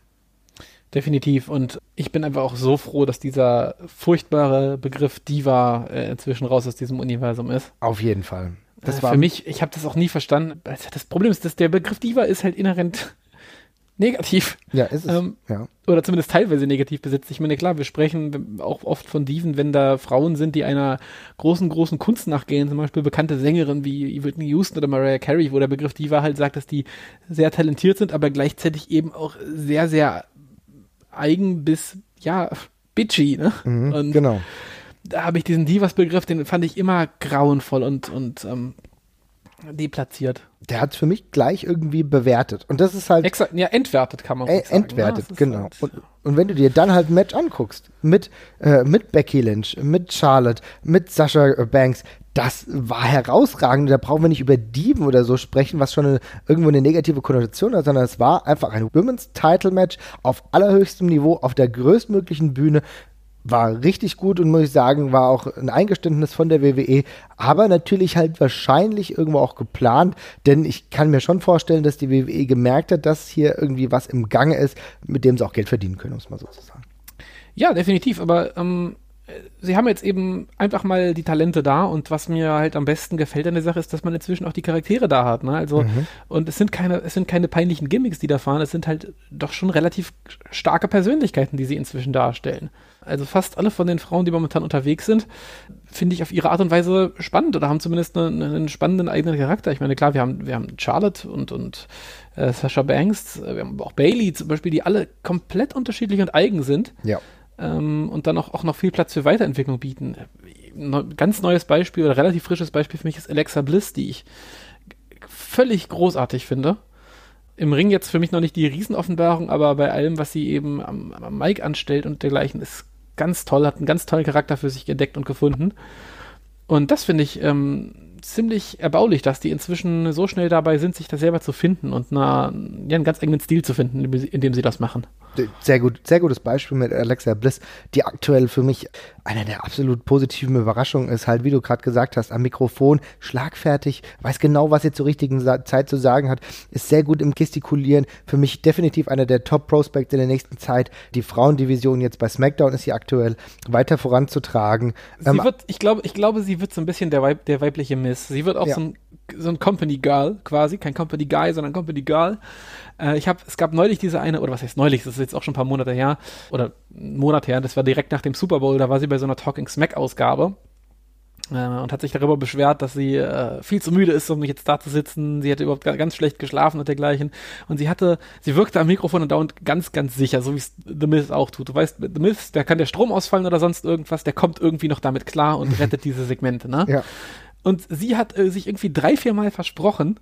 B: Definitiv. Und ich bin einfach auch so froh, dass dieser furchtbare Begriff Diva äh, inzwischen raus aus diesem Universum ist.
A: Auf jeden Fall.
B: Das äh, war für mich, ich habe das auch nie verstanden. Also das Problem ist, dass der Begriff Diva ist halt inhärent negativ.
A: Ja, ist es. Ähm, ja.
B: Oder zumindest teilweise negativ besetzt. Ich meine, klar, wir sprechen auch oft von Diven, wenn da Frauen sind, die einer großen, großen Kunst nachgehen, zum Beispiel bekannte Sängerinnen wie Whitney Houston oder Mariah Carey, wo der Begriff Diva halt sagt, dass die sehr talentiert sind, aber gleichzeitig eben auch sehr, sehr eigen bis, ja, bitchy, ne?
A: Mhm, genau
B: da habe ich diesen Divas-Begriff, den fand ich immer grauenvoll und, und ähm, deplatziert.
A: Der hat es für mich gleich irgendwie bewertet. Und das ist halt.
B: Exakt, ja, entwertet kann man äh,
A: sagen. Entwertet, ja, genau. Halt und, und wenn du dir dann halt ein Match anguckst, mit, äh, mit Becky Lynch, mit Charlotte, mit Sasha Banks, das war herausragend. Da brauchen wir nicht über Dieben oder so sprechen, was schon eine, irgendwo eine negative Konnotation hat, sondern es war einfach ein Women's Title Match auf allerhöchstem Niveau, auf der größtmöglichen Bühne. War richtig gut und muss ich sagen, war auch ein Eingeständnis von der WWE, aber natürlich halt wahrscheinlich irgendwo auch geplant, denn ich kann mir schon vorstellen, dass die WWE gemerkt hat, dass hier irgendwie was im Gange ist, mit dem sie auch Geld verdienen können, um es mal so zu sagen.
B: Ja, definitiv, aber ähm, sie haben jetzt eben einfach mal die Talente da und was mir halt am besten gefällt an der Sache ist, dass man inzwischen auch die Charaktere da hat, ne? Also mhm. und es sind keine es sind keine peinlichen Gimmicks, die da fahren, es sind halt doch schon relativ starke Persönlichkeiten, die sie inzwischen darstellen. Also fast alle von den Frauen, die momentan unterwegs sind, finde ich auf ihre Art und Weise spannend oder haben zumindest einen, einen spannenden eigenen Charakter. Ich meine, klar, wir haben wir haben Charlotte und und äh, Sasha Banks, wir haben auch Bailey zum Beispiel, die alle komplett unterschiedlich und eigen sind.
A: Ja
B: ähm, und dann auch, auch noch viel Platz für Weiterentwicklung bieten. Ein ganz neues Beispiel oder relativ frisches Beispiel für mich ist Alexa Bliss, die ich völlig großartig finde. Im Ring jetzt für mich noch nicht die Riesenoffenbarung, aber bei allem, was sie eben am, am Mic anstellt und dergleichen, ist ganz toll, hat einen ganz tollen Charakter für sich entdeckt und gefunden. Und das finde ich ähm, ziemlich erbaulich, dass die inzwischen so schnell dabei sind, sich da selber zu finden und na, ja, einen ganz eigenen Stil zu finden, in dem sie das machen.
A: Sehr gut, sehr gutes Beispiel mit Alexa Bliss, die aktuell für mich einer der absolut positiven Überraschungen ist, halt, wie du gerade gesagt hast, am Mikrofon, schlagfertig, weiß genau, was sie zur richtigen Zeit zu sagen hat, ist sehr gut im Gestikulieren. Für mich definitiv einer der Top-Prospects in der nächsten Zeit. Die Frauendivision jetzt bei SmackDown ist hier aktuell weiter voranzutragen.
B: Sie ähm, wird, ich glaube, ich glaube, sie wird so ein bisschen der, Weib, der weibliche Miss. Sie wird auch ja. so ein so ein Company Girl quasi, kein Company Guy, sondern Company Girl. Äh, ich habe, es gab neulich diese eine, oder was heißt neulich, das ist jetzt auch schon ein paar Monate her, oder einen Monat her, das war direkt nach dem Super Bowl, da war sie bei so einer Talking Smack Ausgabe äh, und hat sich darüber beschwert, dass sie äh, viel zu müde ist, um jetzt da zu sitzen. Sie hätte überhaupt ganz schlecht geschlafen und dergleichen. Und sie hatte, sie wirkte am Mikrofon und dauernd ganz, ganz sicher, so wie es The Miz auch tut. Du weißt, The Miz, der kann der Strom ausfallen oder sonst irgendwas, der kommt irgendwie noch damit klar und rettet diese Segmente, ne?
A: Ja.
B: Und sie hat äh, sich irgendwie drei, vier Mal versprochen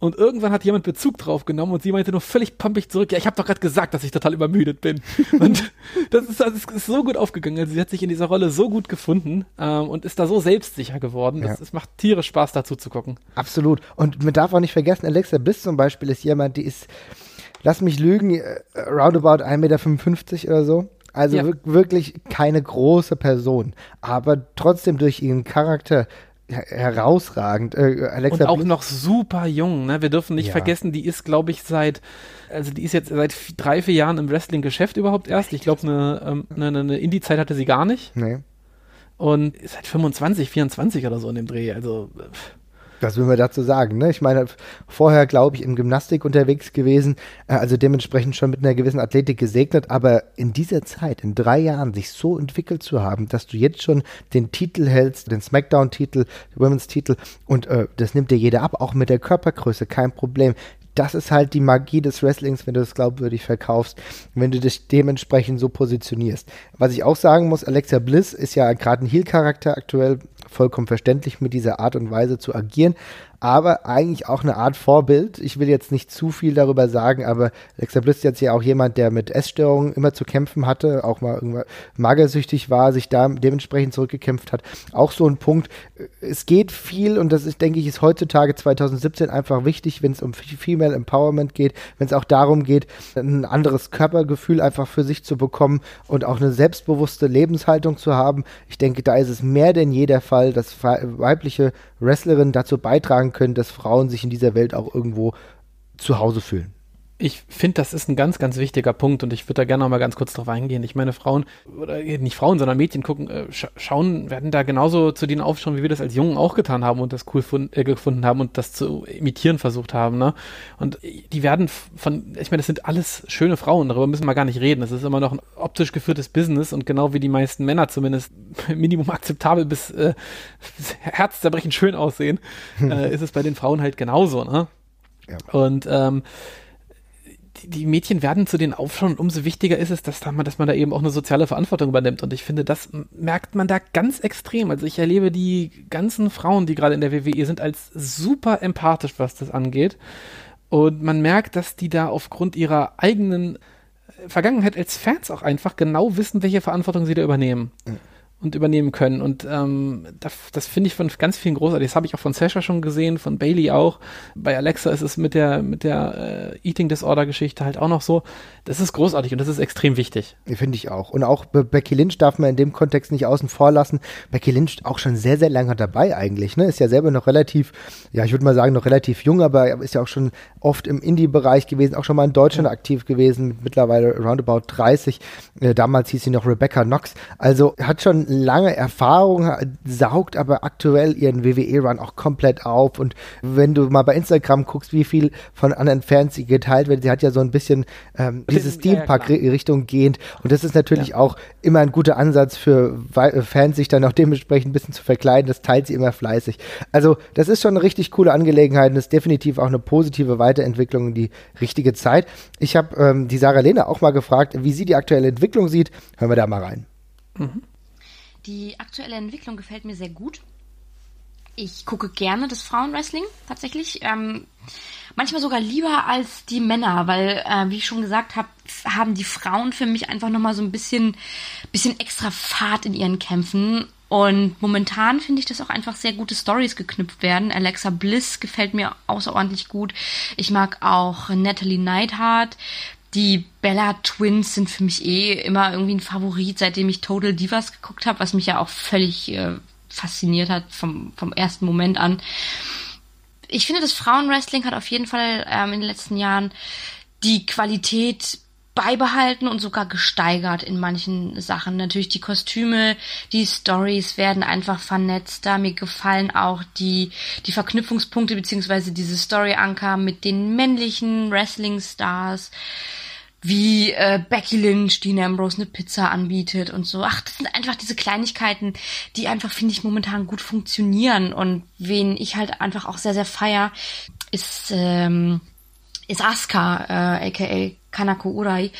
B: und irgendwann hat jemand Bezug drauf genommen und sie meinte nur völlig pumpig zurück, ja, ich habe doch gerade gesagt, dass ich total übermüdet bin. und das ist, das ist so gut aufgegangen. Also sie hat sich in dieser Rolle so gut gefunden ähm, und ist da so selbstsicher geworden. Ja. Es macht tierisch Spaß, dazu zu gucken.
A: Absolut. Und man darf auch nicht vergessen, Alexa Bliss zum Beispiel ist jemand, die ist, lass mich lügen, äh, roundabout 1,55 Meter oder so. Also ja. wirklich keine große Person, aber trotzdem durch ihren Charakter herausragend. Äh,
B: Alexa und auch noch super jung. Ne? Wir dürfen nicht ja. vergessen, die ist, glaube ich, seit also die ist jetzt seit drei, vier Jahren im Wrestling-Geschäft überhaupt erst. Ich glaube, eine, ähm, eine, eine Indie-Zeit hatte sie gar nicht.
A: Nee.
B: Und ist seit 25, 24 oder so in dem Dreh. Also. Pff.
A: Was will man dazu sagen? Ne? Ich meine, vorher, glaube ich, in Gymnastik unterwegs gewesen, äh, also dementsprechend schon mit einer gewissen Athletik gesegnet, aber in dieser Zeit, in drei Jahren, sich so entwickelt zu haben, dass du jetzt schon den Titel hältst, den Smackdown-Titel, Women's-Titel, und äh, das nimmt dir jeder ab, auch mit der Körpergröße, kein Problem das ist halt die Magie des Wrestlings, wenn du es glaubwürdig verkaufst, wenn du dich dementsprechend so positionierst. Was ich auch sagen muss, Alexa Bliss ist ja gerade ein Heel-Charakter aktuell, vollkommen verständlich mit dieser Art und Weise zu agieren, aber eigentlich auch eine Art Vorbild. Ich will jetzt nicht zu viel darüber sagen, aber Alexa Bliss ist jetzt ja auch jemand, der mit Essstörungen immer zu kämpfen hatte, auch mal irgendwann magersüchtig war, sich da dementsprechend zurückgekämpft hat. Auch so ein Punkt. Es geht viel und das ist, denke ich, ist heutzutage 2017 einfach wichtig, wenn es um Female Empowerment geht, wenn es auch darum geht, ein anderes Körpergefühl einfach für sich zu bekommen und auch eine selbstbewusste Lebenshaltung zu haben. Ich denke, da ist es mehr denn je der Fall, dass weibliche Wrestlerinnen dazu beitragen können, dass Frauen sich in dieser Welt auch irgendwo zu Hause fühlen
B: ich finde, das ist ein ganz, ganz wichtiger Punkt und ich würde da gerne noch mal ganz kurz drauf eingehen. Ich meine, Frauen, oder nicht Frauen, sondern Mädchen gucken, äh, sch schauen, werden da genauso zu denen aufschauen, wie wir das als Jungen auch getan haben und das cool äh, gefunden haben und das zu imitieren versucht haben. Ne? Und die werden von, ich meine, das sind alles schöne Frauen, darüber müssen wir gar nicht reden. Das ist immer noch ein optisch geführtes Business und genau wie die meisten Männer zumindest Minimum akzeptabel bis, äh, bis herzzerbrechend schön aussehen, äh, ist es bei den Frauen halt genauso. Ne? Ja. Und ähm, die Mädchen werden zu den Aufschauen und umso wichtiger ist es, dass, da man, dass man da eben auch eine soziale Verantwortung übernimmt. Und ich finde, das merkt man da ganz extrem. Also ich erlebe die ganzen Frauen, die gerade in der WWE sind, als super empathisch, was das angeht. Und man merkt, dass die da aufgrund ihrer eigenen Vergangenheit als Fans auch einfach genau wissen, welche Verantwortung sie da übernehmen. Mhm und übernehmen können. Und ähm, das, das finde ich von ganz vielen großartig. Das habe ich auch von Sasha schon gesehen, von Bailey auch. Bei Alexa ist es mit der, mit der äh, Eating Disorder-Geschichte halt auch noch so. Das ist großartig und das ist extrem wichtig.
A: Finde ich auch. Und auch Becky Lynch darf man in dem Kontext nicht außen vor lassen. Becky Lynch auch schon sehr, sehr lange dabei eigentlich. Ne? Ist ja selber noch relativ, ja, ich würde mal sagen, noch relativ jung, aber ist ja auch schon oft im Indie-Bereich gewesen, auch schon mal in Deutschland ja. aktiv gewesen, mittlerweile roundabout 30. Äh, damals hieß sie noch Rebecca Knox. Also hat schon lange Erfahrung, saugt aber aktuell ihren WWE-Run auch komplett auf. Und wenn du mal bei Instagram guckst, wie viel von anderen Fans sie geteilt wird, sie hat ja so ein bisschen ähm, diese Steampunk-Richtung gehend. Und das ist natürlich ja. auch immer ein guter Ansatz für Fans, sich dann auch dementsprechend ein bisschen zu verkleiden. Das teilt sie immer fleißig. Also, das ist schon eine richtig coole Angelegenheit und ist definitiv auch eine positive Weiterentwicklung in die richtige Zeit. Ich habe ähm, die Sarah Lehne auch mal gefragt, wie sie die aktuelle Entwicklung sieht. Hören wir da mal rein.
C: Mhm. Die aktuelle Entwicklung gefällt mir sehr gut. Ich gucke gerne das Frauenwrestling tatsächlich. Ähm, manchmal sogar lieber als die Männer, weil, äh, wie ich schon gesagt habe, haben die Frauen für mich einfach nochmal so ein bisschen, bisschen extra Fahrt in ihren Kämpfen. Und momentan finde ich, dass auch einfach sehr gute Stories geknüpft werden. Alexa Bliss gefällt mir außerordentlich gut. Ich mag auch Natalie Neidhart. Die Bella Twins sind für mich eh immer irgendwie ein Favorit, seitdem ich Total Divas geguckt habe, was mich ja auch völlig äh, fasziniert hat vom, vom ersten Moment an. Ich finde, das Frauenwrestling hat auf jeden Fall ähm, in den letzten Jahren die Qualität beibehalten und sogar gesteigert in manchen Sachen. Natürlich die Kostüme, die Stories werden einfach vernetzter. Mir gefallen auch die, die Verknüpfungspunkte beziehungsweise diese Story-Anker mit den männlichen Wrestling-Stars wie äh, Becky Lynch, Dean Ambrose eine Pizza anbietet und so. Ach, das sind einfach diese Kleinigkeiten, die einfach, finde ich, momentan gut funktionieren. Und wen ich halt einfach auch sehr, sehr feier, ist, ähm, ist Asuka, äh, aka Kanako Urai.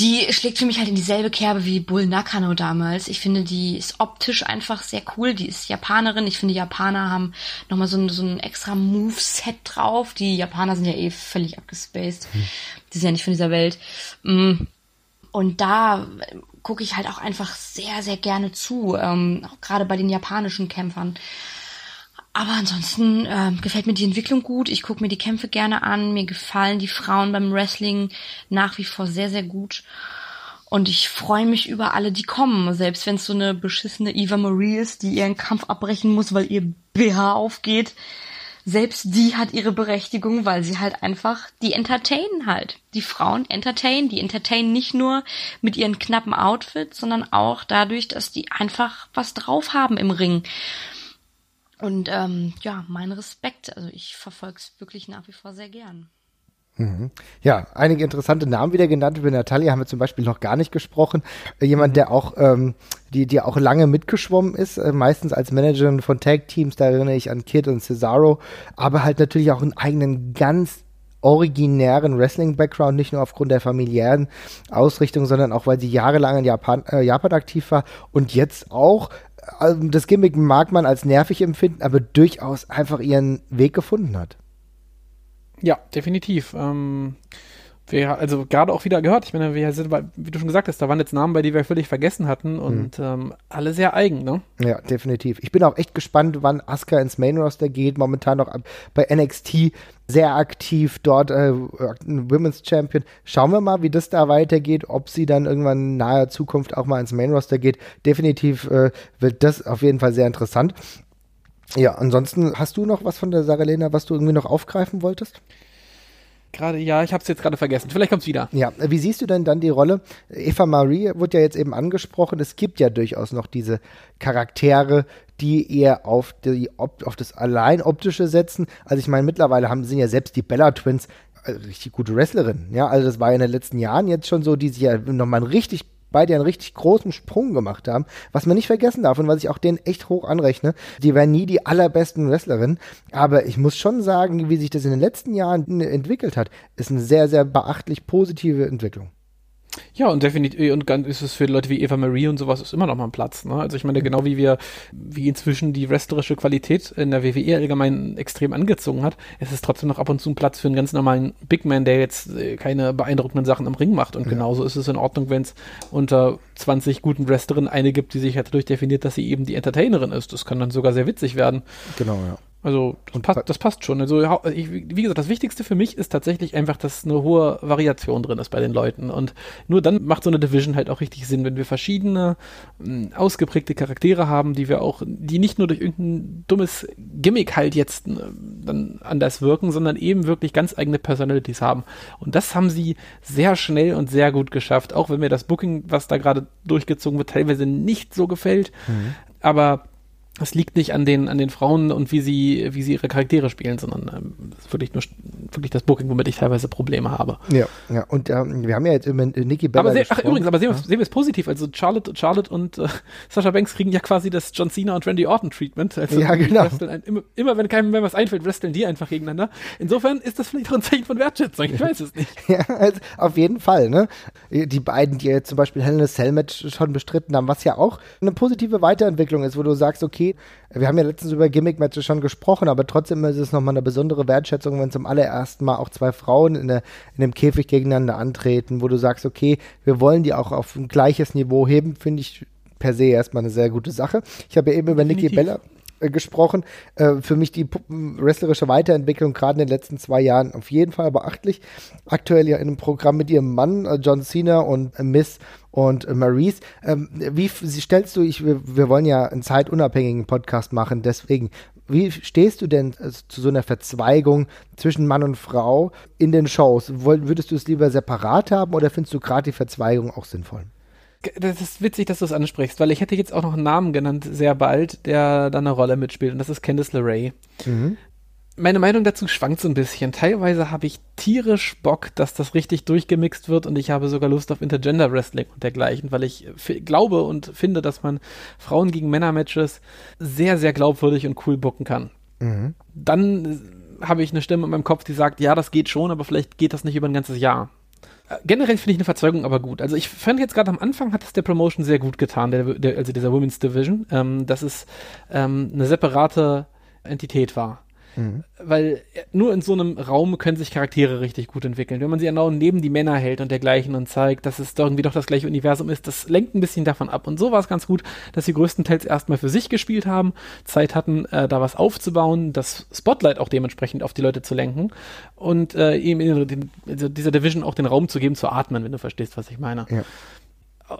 C: Die schlägt für mich halt in dieselbe Kerbe wie Bull Nakano damals. Ich finde, die ist optisch einfach sehr cool. Die ist Japanerin. Ich finde, Japaner haben nochmal so ein, so ein extra Moveset drauf. Die Japaner sind ja eh völlig abgespaced. Hm. Die sind ja nicht von dieser Welt. Mm. Und da gucke ich halt auch einfach sehr, sehr gerne zu. Ähm, auch gerade bei den japanischen Kämpfern. Aber ansonsten äh, gefällt mir die Entwicklung gut. Ich gucke mir die Kämpfe gerne an. Mir gefallen die Frauen beim Wrestling nach wie vor sehr, sehr gut. Und ich freue mich über alle, die kommen. Selbst wenn es so eine beschissene Eva Marie ist, die ihren Kampf abbrechen muss, weil ihr BH aufgeht. Selbst die hat ihre Berechtigung, weil sie halt einfach, die entertainen halt. Die Frauen entertainen, die entertainen nicht nur mit ihren knappen Outfits, sondern auch dadurch, dass die einfach was drauf haben im Ring. Und ähm, ja, mein Respekt. Also ich verfolge es wirklich nach wie vor sehr gern.
A: Mhm. Ja, einige interessante Namen wieder genannt. Über Natalia haben wir zum Beispiel noch gar nicht gesprochen. Äh, jemand, mhm. der auch, ähm, die, die auch lange mitgeschwommen ist, äh, meistens als Managerin von Tag-Teams, da erinnere ich an Kid und Cesaro, aber halt natürlich auch einen eigenen ganz originären Wrestling-Background, nicht nur aufgrund der familiären Ausrichtung, sondern auch, weil sie jahrelang in Japan, äh, Japan aktiv war und jetzt auch also das Gimmick mag man als nervig empfinden, aber durchaus einfach ihren Weg gefunden hat.
B: Ja, definitiv. Ähm, wir, also gerade auch wieder gehört, ich meine, wir sind, wie du schon gesagt hast, da waren jetzt Namen bei, die wir völlig vergessen hatten und mhm. ähm, alle sehr eigen, ne?
A: Ja, definitiv. Ich bin auch echt gespannt, wann Asuka ins Main Roster geht. Momentan noch bei NXT sehr aktiv dort, äh, Women's Champion. Schauen wir mal, wie das da weitergeht, ob sie dann irgendwann in naher Zukunft auch mal ins Main Roster geht. Definitiv äh, wird das auf jeden Fall sehr interessant. Ja, ansonsten hast du noch was von der Sarah Lena, was du irgendwie noch aufgreifen wolltest?
B: Gerade, ja, ich habe es jetzt gerade vergessen. Vielleicht kommt es wieder.
A: Ja, wie siehst du denn dann die Rolle? Eva Marie wurde ja jetzt eben angesprochen. Es gibt ja durchaus noch diese Charaktere, die eher auf, die, auf das allein optische setzen. Also ich meine, mittlerweile haben, sind ja selbst die Bella Twins äh, richtig gute Wrestlerinnen. Ja, also das war ja in den letzten Jahren jetzt schon so, die sich ja nochmal ein richtig beide einen richtig großen Sprung gemacht haben, was man nicht vergessen darf und was ich auch denen echt hoch anrechne. Die wären nie die allerbesten Wrestlerinnen, aber ich muss schon sagen, wie sich das in den letzten Jahren entwickelt hat, ist eine sehr, sehr beachtlich positive Entwicklung.
B: Ja, und definitiv, und dann ist es für Leute wie Eva Marie und sowas ist immer noch mal ein Platz. Ne? Also ich meine, genau wie wir, wie inzwischen die wrestlerische Qualität in der WWE allgemein extrem angezogen hat, es ist trotzdem noch ab und zu ein Platz für einen ganz normalen Big Man, der jetzt äh, keine beeindruckenden Sachen am Ring macht. Und ja. genauso ist es in Ordnung, wenn es unter 20 guten Wrestlerinnen eine gibt, die sich halt dadurch definiert, dass sie eben die Entertainerin ist. Das kann dann sogar sehr witzig werden.
A: Genau, ja.
B: Also das, passt, das passt schon. Also ich, wie gesagt, das Wichtigste für mich ist tatsächlich einfach, dass eine hohe Variation drin ist bei den Leuten. Und nur dann macht so eine Division halt auch richtig Sinn, wenn wir verschiedene mh, ausgeprägte Charaktere haben, die wir auch, die nicht nur durch irgendein dummes Gimmick halt jetzt äh, dann anders wirken, sondern eben wirklich ganz eigene Personalities haben. Und das haben sie sehr schnell und sehr gut geschafft, auch wenn mir das Booking, was da gerade durchgezogen wird, teilweise nicht so gefällt. Mhm. Aber es liegt nicht an den, an den Frauen und wie sie, wie sie ihre Charaktere spielen, sondern ähm, es ist wirklich nur wirklich das Booking, womit ich teilweise Probleme habe.
A: Ja, ja. Und ähm, wir haben ja jetzt immer Nikki Bella.
B: Aber sehr, ach, übrigens, aber sehen wir, ja. sehen wir es positiv. Also Charlotte, Charlotte und äh, Sasha Banks kriegen ja quasi das John Cena und Randy Orton Treatment. Also
A: ja, genau.
B: Ein, immer, immer, wenn keinem mehr was einfällt, wresteln die einfach gegeneinander. Insofern ist das vielleicht auch ein Zeichen von Wertschätzung. Ich weiß es nicht.
A: ja, also auf jeden Fall. Ne? Die beiden, die jetzt zum Beispiel Hell in a Cell Match schon bestritten haben, was ja auch eine positive Weiterentwicklung ist, wo du sagst, okay, wir haben ja letztens über Gimmick-Matches schon gesprochen, aber trotzdem ist es nochmal eine besondere Wertschätzung, wenn zum allerersten Mal auch zwei Frauen in, der, in dem Käfig gegeneinander antreten, wo du sagst, okay, wir wollen die auch auf ein gleiches Niveau heben, finde ich per se erstmal eine sehr gute Sache. Ich habe ja eben über Nikki Bella äh, gesprochen. Äh, für mich die wrestlerische Weiterentwicklung gerade in den letzten zwei Jahren auf jeden Fall beachtlich. Aktuell ja in einem Programm mit ihrem Mann äh, John Cena und äh, Miss und äh, Maurice. Ähm, wie stellst du, ich, wir, wir, wollen ja einen zeitunabhängigen Podcast machen, deswegen, wie stehst du denn zu so einer Verzweigung zwischen Mann und Frau in den Shows? Würdest du es lieber separat haben oder findest du gerade die Verzweigung auch sinnvoll?
B: Das ist witzig, dass du es ansprichst, weil ich hätte jetzt auch noch einen Namen genannt, sehr bald, der da eine Rolle mitspielt, und das ist Candice LeRae. Mhm. Meine Meinung dazu schwankt so ein bisschen. Teilweise habe ich tierisch Bock, dass das richtig durchgemixt wird und ich habe sogar Lust auf Intergender Wrestling und dergleichen, weil ich glaube und finde, dass man Frauen gegen Männer Matches sehr, sehr glaubwürdig und cool bucken kann. Mhm. Dann habe ich eine Stimme in meinem Kopf, die sagt, ja, das geht schon, aber vielleicht geht das nicht über ein ganzes Jahr generell finde ich eine Verzeugung aber gut. Also ich fand jetzt gerade am Anfang hat es der Promotion sehr gut getan, der, der, also dieser Women's Division, ähm, dass es ähm, eine separate Entität war. Mhm. Weil nur in so einem Raum können sich Charaktere richtig gut entwickeln. Wenn man sie genau neben die Männer hält und dergleichen und zeigt, dass es doch irgendwie doch das gleiche Universum ist, das lenkt ein bisschen davon ab. Und so war es ganz gut, dass sie größtenteils erstmal für sich gespielt haben, Zeit hatten, äh, da was aufzubauen, das Spotlight auch dementsprechend auf die Leute zu lenken und äh, ihm in den, also dieser Division auch den Raum zu geben, zu atmen, wenn du verstehst, was ich meine. Ja.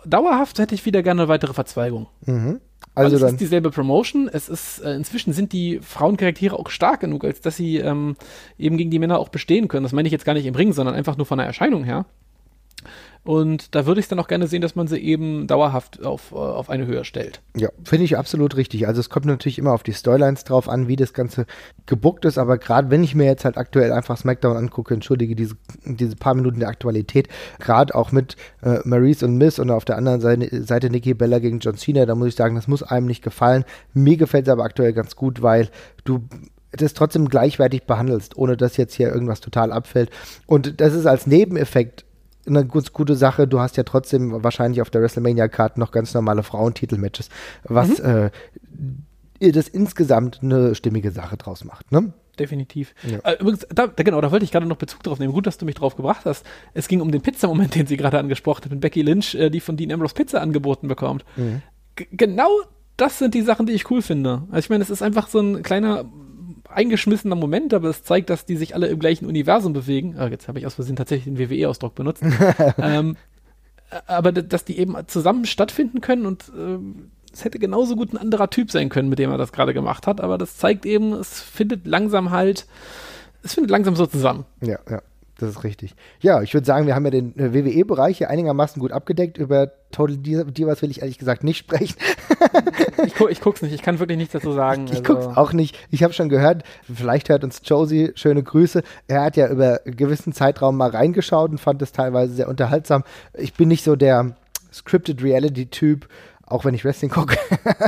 B: Dauerhaft hätte ich wieder gerne eine weitere Verzweigung. Mhm. Also Weil es ist dieselbe Promotion. Es ist äh, inzwischen sind die Frauencharaktere auch stark genug, als dass sie ähm, eben gegen die Männer auch bestehen können. Das meine ich jetzt gar nicht im Ring, sondern einfach nur von der Erscheinung her. Und da würde ich dann auch gerne sehen, dass man sie eben dauerhaft auf, äh, auf eine Höhe stellt.
A: Ja, finde ich absolut richtig. Also es kommt natürlich immer auf die Storylines drauf an, wie das Ganze gebuckt ist. Aber gerade wenn ich mir jetzt halt aktuell einfach SmackDown angucke, entschuldige diese, diese paar Minuten der Aktualität, gerade auch mit äh, Maurice und Miss und auf der anderen Seite, Seite Nikki Bella gegen John Cena, da muss ich sagen, das muss einem nicht gefallen. Mir gefällt es aber aktuell ganz gut, weil du das trotzdem gleichwertig behandelst, ohne dass jetzt hier irgendwas total abfällt. Und das ist als Nebeneffekt eine gut, gute Sache. Du hast ja trotzdem wahrscheinlich auf der WrestleMania-Karte noch ganz normale Frauentitel-Matches, was mhm. äh, das insgesamt eine stimmige Sache draus macht. Ne?
B: definitiv. Ja. Äh, übrigens, da, da, genau, da wollte ich gerade noch Bezug drauf nehmen. Gut, dass du mich drauf gebracht hast. Es ging um den Pizzamoment, den sie gerade angesprochen hat, mit Becky Lynch, äh, die von Dean Ambrose Pizza angeboten bekommt. Mhm. Genau das sind die Sachen, die ich cool finde. Also ich meine, es ist einfach so ein kleiner eingeschmissener Moment, aber es zeigt, dass die sich alle im gleichen Universum bewegen. Ah, jetzt habe ich aus Versehen tatsächlich den WWE-Ausdruck benutzt. ähm, aber dass die eben zusammen stattfinden können und ähm, es hätte genauso gut ein anderer Typ sein können, mit dem er das gerade gemacht hat, aber das zeigt eben, es findet langsam halt, es findet langsam so zusammen.
A: Ja, ja. Das ist richtig. Ja, ich würde sagen, wir haben ja den äh, WWE-Bereich hier einigermaßen gut abgedeckt. Über Total Divas will ich ehrlich gesagt nicht sprechen.
B: ich, gu ich guck's nicht, ich kann wirklich nichts dazu sagen.
A: Ich, ich also. guck's auch nicht. Ich habe schon gehört, vielleicht hört uns Josie, schöne Grüße. Er hat ja über einen gewissen Zeitraum mal reingeschaut und fand es teilweise sehr unterhaltsam. Ich bin nicht so der Scripted Reality-Typ, auch wenn ich Wrestling gucke.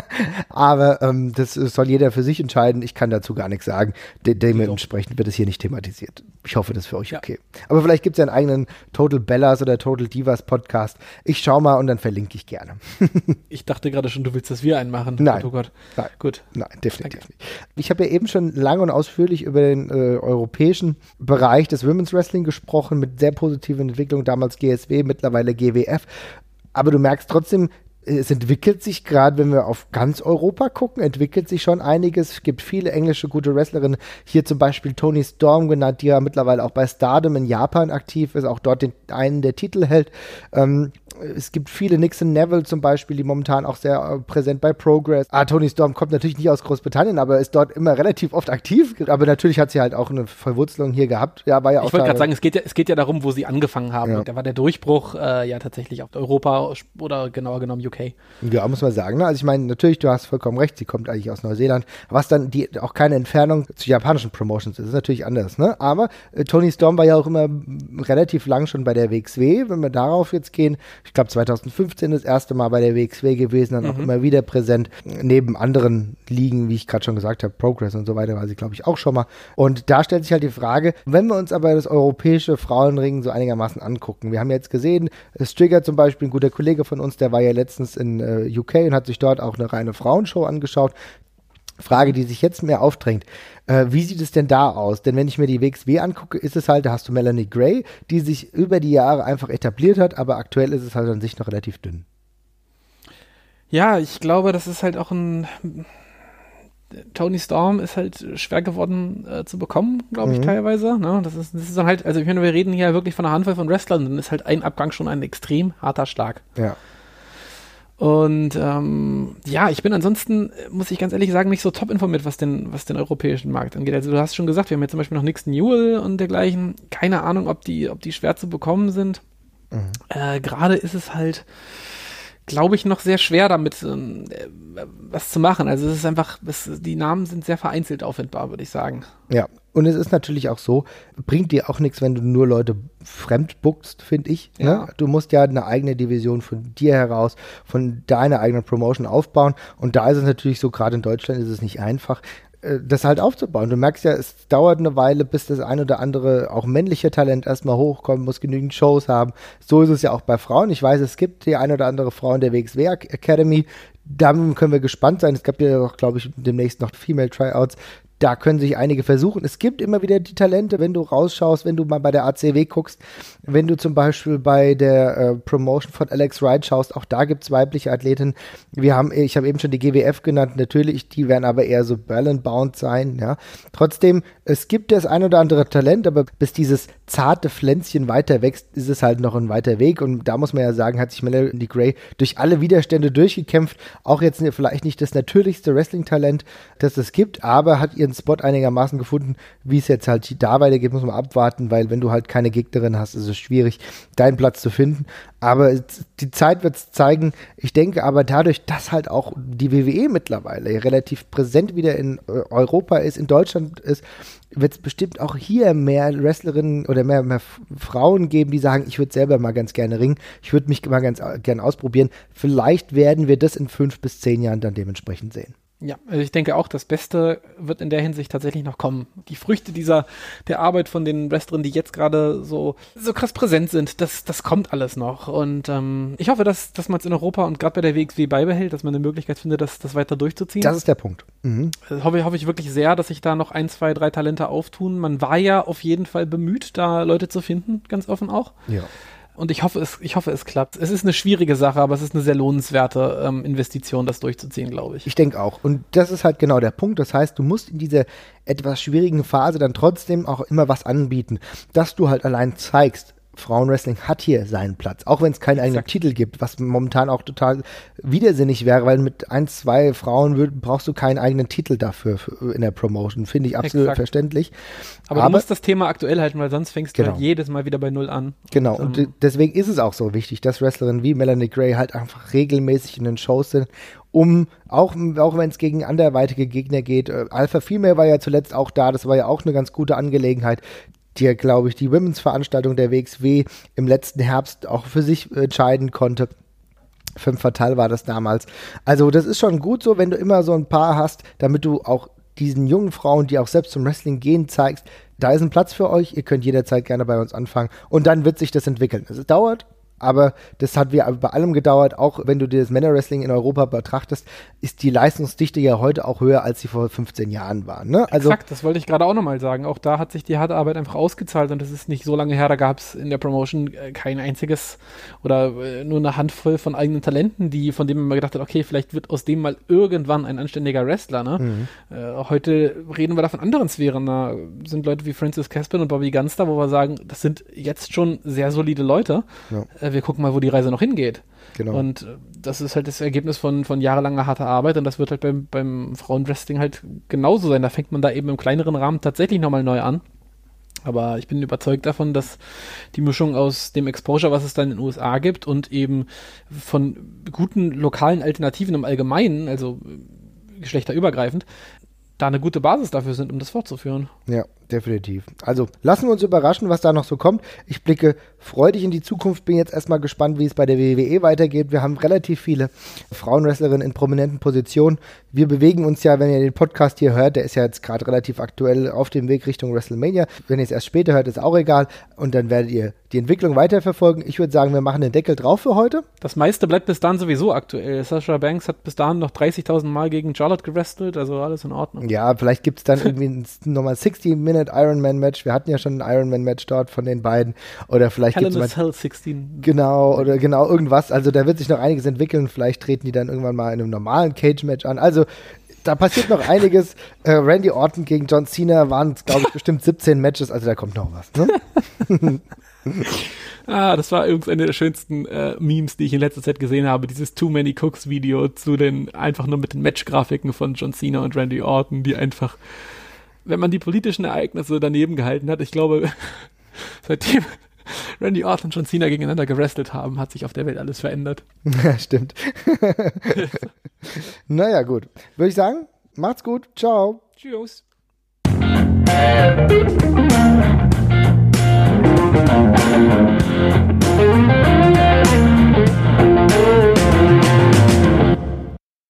A: Aber ähm, das soll jeder für sich entscheiden. Ich kann dazu gar nichts sagen. De dementsprechend wird es hier nicht thematisiert. Ich hoffe, das ist für euch ja. okay. Aber vielleicht gibt es ja einen eigenen Total Bellas oder Total Divas Podcast. Ich schau mal und dann verlinke ich gerne.
B: ich dachte gerade schon, du willst, dass wir einen machen.
A: Nein.
B: Oh Gott.
A: Nein. Gut. Nein, definitiv Danke. nicht. Ich habe ja eben schon lang und ausführlich über den äh, europäischen Bereich des Women's Wrestling gesprochen, mit sehr positiven Entwicklungen. Damals GSW, mittlerweile GWF. Aber du merkst trotzdem, es entwickelt sich gerade, wenn wir auf ganz Europa gucken, entwickelt sich schon einiges. Es gibt viele englische gute Wrestlerinnen. Hier zum Beispiel Tony Storm genannt, die ja mittlerweile auch bei Stardom in Japan aktiv ist, auch dort den, einen der Titel hält. Ähm, es gibt viele, Nixon Neville zum Beispiel, die momentan auch sehr äh, präsent bei Progress. Ah, Tony Storm kommt natürlich nicht aus Großbritannien, aber ist dort immer relativ oft aktiv. Aber natürlich hat sie halt auch eine Verwurzelung hier gehabt. Ja, war ja
B: auch ich wollte gerade sagen, es geht, ja, es geht ja darum, wo sie angefangen haben. Ja. Da war der Durchbruch äh, ja tatsächlich auf Europa oder genauer genommen UK.
A: Ja, muss man sagen. Ne? Also ich meine, natürlich, du hast vollkommen recht, sie kommt eigentlich aus Neuseeland, was dann die auch keine Entfernung zu japanischen Promotions ist. Ist natürlich anders. Ne? Aber äh, Tony Storm war ja auch immer relativ lang schon bei der WXW. Wenn wir darauf jetzt gehen, ich glaube 2015 das erste Mal bei der WXW gewesen, dann mhm. auch immer wieder präsent, neben anderen Ligen, wie ich gerade schon gesagt habe, Progress und so weiter, war sie, glaube ich, auch schon mal. Und da stellt sich halt die Frage, wenn wir uns aber das europäische Frauenring so einigermaßen angucken, wir haben jetzt gesehen, Strigger zum Beispiel, ein guter Kollege von uns, der war ja letztens in äh, UK und hat sich dort auch eine reine Frauenshow angeschaut. Frage, die sich jetzt mehr aufdrängt. Äh, wie sieht es denn da aus? Denn wenn ich mir die WXW angucke, ist es halt, da hast du Melanie Gray, die sich über die Jahre einfach etabliert hat, aber aktuell ist es halt an sich noch relativ dünn.
B: Ja, ich glaube, das ist halt auch ein. Tony Storm ist halt schwer geworden äh, zu bekommen, glaube ich, mhm. teilweise. Ne? Das, ist, das ist dann halt, also ich meine, wir reden hier wirklich von einer Handvoll von Wrestlern, dann ist halt ein Abgang schon ein extrem harter Schlag.
A: Ja.
B: Und ähm, ja, ich bin ansonsten, muss ich ganz ehrlich sagen, nicht so top informiert, was den, was den europäischen Markt angeht. Also du hast schon gesagt, wir haben jetzt zum Beispiel noch Nixon Newell und dergleichen. Keine Ahnung, ob die, ob die schwer zu bekommen sind. Mhm. Äh, Gerade ist es halt, glaube ich, noch sehr schwer damit äh, was zu machen. Also es ist einfach, es, die Namen sind sehr vereinzelt auffindbar, würde ich sagen.
A: Ja, und es ist natürlich auch so, bringt dir auch nichts, wenn du nur Leute fremd buckst, finde ich. Ne? Ja. Du musst ja eine eigene Division von dir heraus, von deiner eigenen Promotion aufbauen. Und da ist es natürlich so, gerade in Deutschland ist es nicht einfach äh, das halt aufzubauen. Du merkst ja, es dauert eine Weile, bis das ein oder andere auch männliche Talent erstmal hochkommt, muss genügend Shows haben. So ist es ja auch bei Frauen. Ich weiß, es gibt die ein oder andere Frau in der WXW Academy. Da können wir gespannt sein. Es gab ja auch, glaube ich, demnächst noch Female Tryouts da können sich einige versuchen. Es gibt immer wieder die Talente, wenn du rausschaust, wenn du mal bei der ACW guckst, wenn du zum Beispiel bei der äh, Promotion von Alex Wright schaust, auch da gibt es weibliche Athleten. Wir haben, ich habe eben schon die GWF genannt, natürlich, die werden aber eher so Balance-bound sein, ja. Trotzdem, es gibt das ein oder andere Talent, aber bis dieses zarte Pflänzchen weiter wächst, ist es halt noch ein weiter Weg und da muss man ja sagen, hat sich Melanie Gray durch alle Widerstände durchgekämpft, auch jetzt vielleicht nicht das natürlichste Wrestling-Talent, das es gibt, aber hat ihr ihren Spot einigermaßen gefunden. Wie es jetzt halt da weitergeht, muss man abwarten, weil wenn du halt keine Gegnerin hast, ist es schwierig, deinen Platz zu finden. Aber die Zeit wird es zeigen. Ich denke aber dadurch, dass halt auch die WWE mittlerweile relativ präsent wieder in äh, Europa ist, in Deutschland ist, wird es bestimmt auch hier mehr Wrestlerinnen oder mehr, mehr Frauen geben, die sagen, ich würde selber mal ganz gerne ringen, ich würde mich mal ganz äh, gerne ausprobieren. Vielleicht werden wir das in fünf bis zehn Jahren dann dementsprechend sehen.
B: Ja, also ich denke auch, das Beste wird in der Hinsicht tatsächlich noch kommen. Die Früchte dieser, der Arbeit von den Wrestlerinnen, die jetzt gerade so, so krass präsent sind, das, das kommt alles noch. Und ähm, ich hoffe, dass, dass man es in Europa und gerade bei der WXW beibehält, dass man eine Möglichkeit findet, das, das weiter durchzuziehen.
A: Das ist der Punkt.
B: Mhm. Das hoffe, hoffe ich wirklich sehr, dass sich da noch ein, zwei, drei Talente auftun. Man war ja auf jeden Fall bemüht, da Leute zu finden, ganz offen auch.
A: Ja.
B: Und ich hoffe, es, ich hoffe, es klappt. Es ist eine schwierige Sache, aber es ist eine sehr lohnenswerte ähm, Investition, das durchzuziehen, glaube ich.
A: Ich denke auch. Und das ist halt genau der Punkt. Das heißt, du musst in dieser etwas schwierigen Phase dann trotzdem auch immer was anbieten, dass du halt allein zeigst, Frauenwrestling hat hier seinen Platz, auch wenn es keinen eigenen Titel gibt, was momentan auch total widersinnig wäre, weil mit ein, zwei Frauen würd, brauchst du keinen eigenen Titel dafür in der Promotion, finde ich absolut Exakt. verständlich.
B: Aber, Aber, du musst das Thema aktuell halten, weil sonst fängst genau. du halt jedes Mal wieder bei Null an.
A: Genau, und, und deswegen ist es auch so wichtig, dass Wrestlerinnen wie Melanie Gray halt einfach regelmäßig in den Shows sind, um, auch, auch wenn es gegen anderweitige Gegner geht, äh, Alpha Female war ja zuletzt auch da, das war ja auch eine ganz gute Angelegenheit, die, glaube ich, die Women's-Veranstaltung der WXW im letzten Herbst auch für sich entscheiden konnte. Fünf Fatal war das damals. Also das ist schon gut so, wenn du immer so ein paar hast, damit du auch diesen jungen Frauen, die auch selbst zum Wrestling gehen, zeigst, da ist ein Platz für euch, ihr könnt jederzeit gerne bei uns anfangen und dann wird sich das entwickeln. Es dauert, aber das hat wir bei allem gedauert, auch wenn du dir das Männerwrestling in Europa betrachtest, ist die Leistungsdichte ja heute auch höher, als sie vor 15 Jahren war. Ne?
B: Also, Exakt, das wollte ich gerade auch nochmal sagen. Auch da hat sich die harte Arbeit einfach ausgezahlt und das ist nicht so lange her, da gab es in der Promotion äh, kein einziges oder äh, nur eine Handvoll von eigenen Talenten, die, von denen man gedacht hat, okay, vielleicht wird aus dem mal irgendwann ein anständiger Wrestler. Ne? Mhm. Äh, heute reden wir da von anderen Sphären. Da sind Leute wie Francis Caspin und Bobby Gunster, wo wir sagen, das sind jetzt schon sehr solide Leute. Ja wir gucken mal, wo die Reise noch hingeht. Genau. Und äh, das ist halt das Ergebnis von, von jahrelanger harter Arbeit und das wird halt beim, beim Frauenwrestling halt genauso sein. Da fängt man da eben im kleineren Rahmen tatsächlich nochmal neu an. Aber ich bin überzeugt davon, dass die Mischung aus dem Exposure, was es dann in den USA gibt, und eben von guten lokalen Alternativen im Allgemeinen, also äh, geschlechterübergreifend, da eine gute Basis dafür sind, um das fortzuführen.
A: Ja, definitiv. Also lassen wir uns überraschen, was da noch so kommt. Ich blicke freudig in die Zukunft, bin jetzt erstmal gespannt, wie es bei der WWE weitergeht. Wir haben relativ viele Frauenwrestlerinnen in prominenten Positionen. Wir bewegen uns ja, wenn ihr den Podcast hier hört, der ist ja jetzt gerade relativ aktuell auf dem Weg Richtung WrestleMania. Wenn ihr es erst später hört, ist auch egal. Und dann werdet ihr die Entwicklung weiterverfolgen. Ich würde sagen, wir machen den Deckel drauf für heute.
B: Das meiste bleibt bis dahin sowieso aktuell. Sasha Banks hat bis dahin noch 30.000 Mal gegen Charlotte gewrestelt, also alles in Ordnung.
A: Ja, vielleicht gibt es dann irgendwie nochmal 60-Minute Ironman-Match. Wir hatten ja schon ein Ironman-Match dort von den beiden. Oder vielleicht
B: gibt es Hell 16.
A: Genau, oder genau irgendwas. Also da wird sich noch einiges entwickeln. Vielleicht treten die dann irgendwann mal in einem normalen Cage-Match an. Also da passiert noch einiges. Äh, Randy Orton gegen John Cena waren, glaube ich, bestimmt 17 Matches. Also da kommt noch was. Ne?
B: ah, das war irgendeine der schönsten äh, Memes, die ich in letzter Zeit gesehen habe. Dieses Too Many Cooks Video zu den, einfach nur mit den Match-Grafiken von John Cena und Randy Orton, die einfach, wenn man die politischen Ereignisse daneben gehalten hat, ich glaube, seitdem Randy Orton und John Cena gegeneinander gewrestelt haben, hat sich auf der Welt alles verändert.
A: Ja, stimmt. naja, gut. Würde ich sagen, macht's gut. Ciao.
B: Tschüss.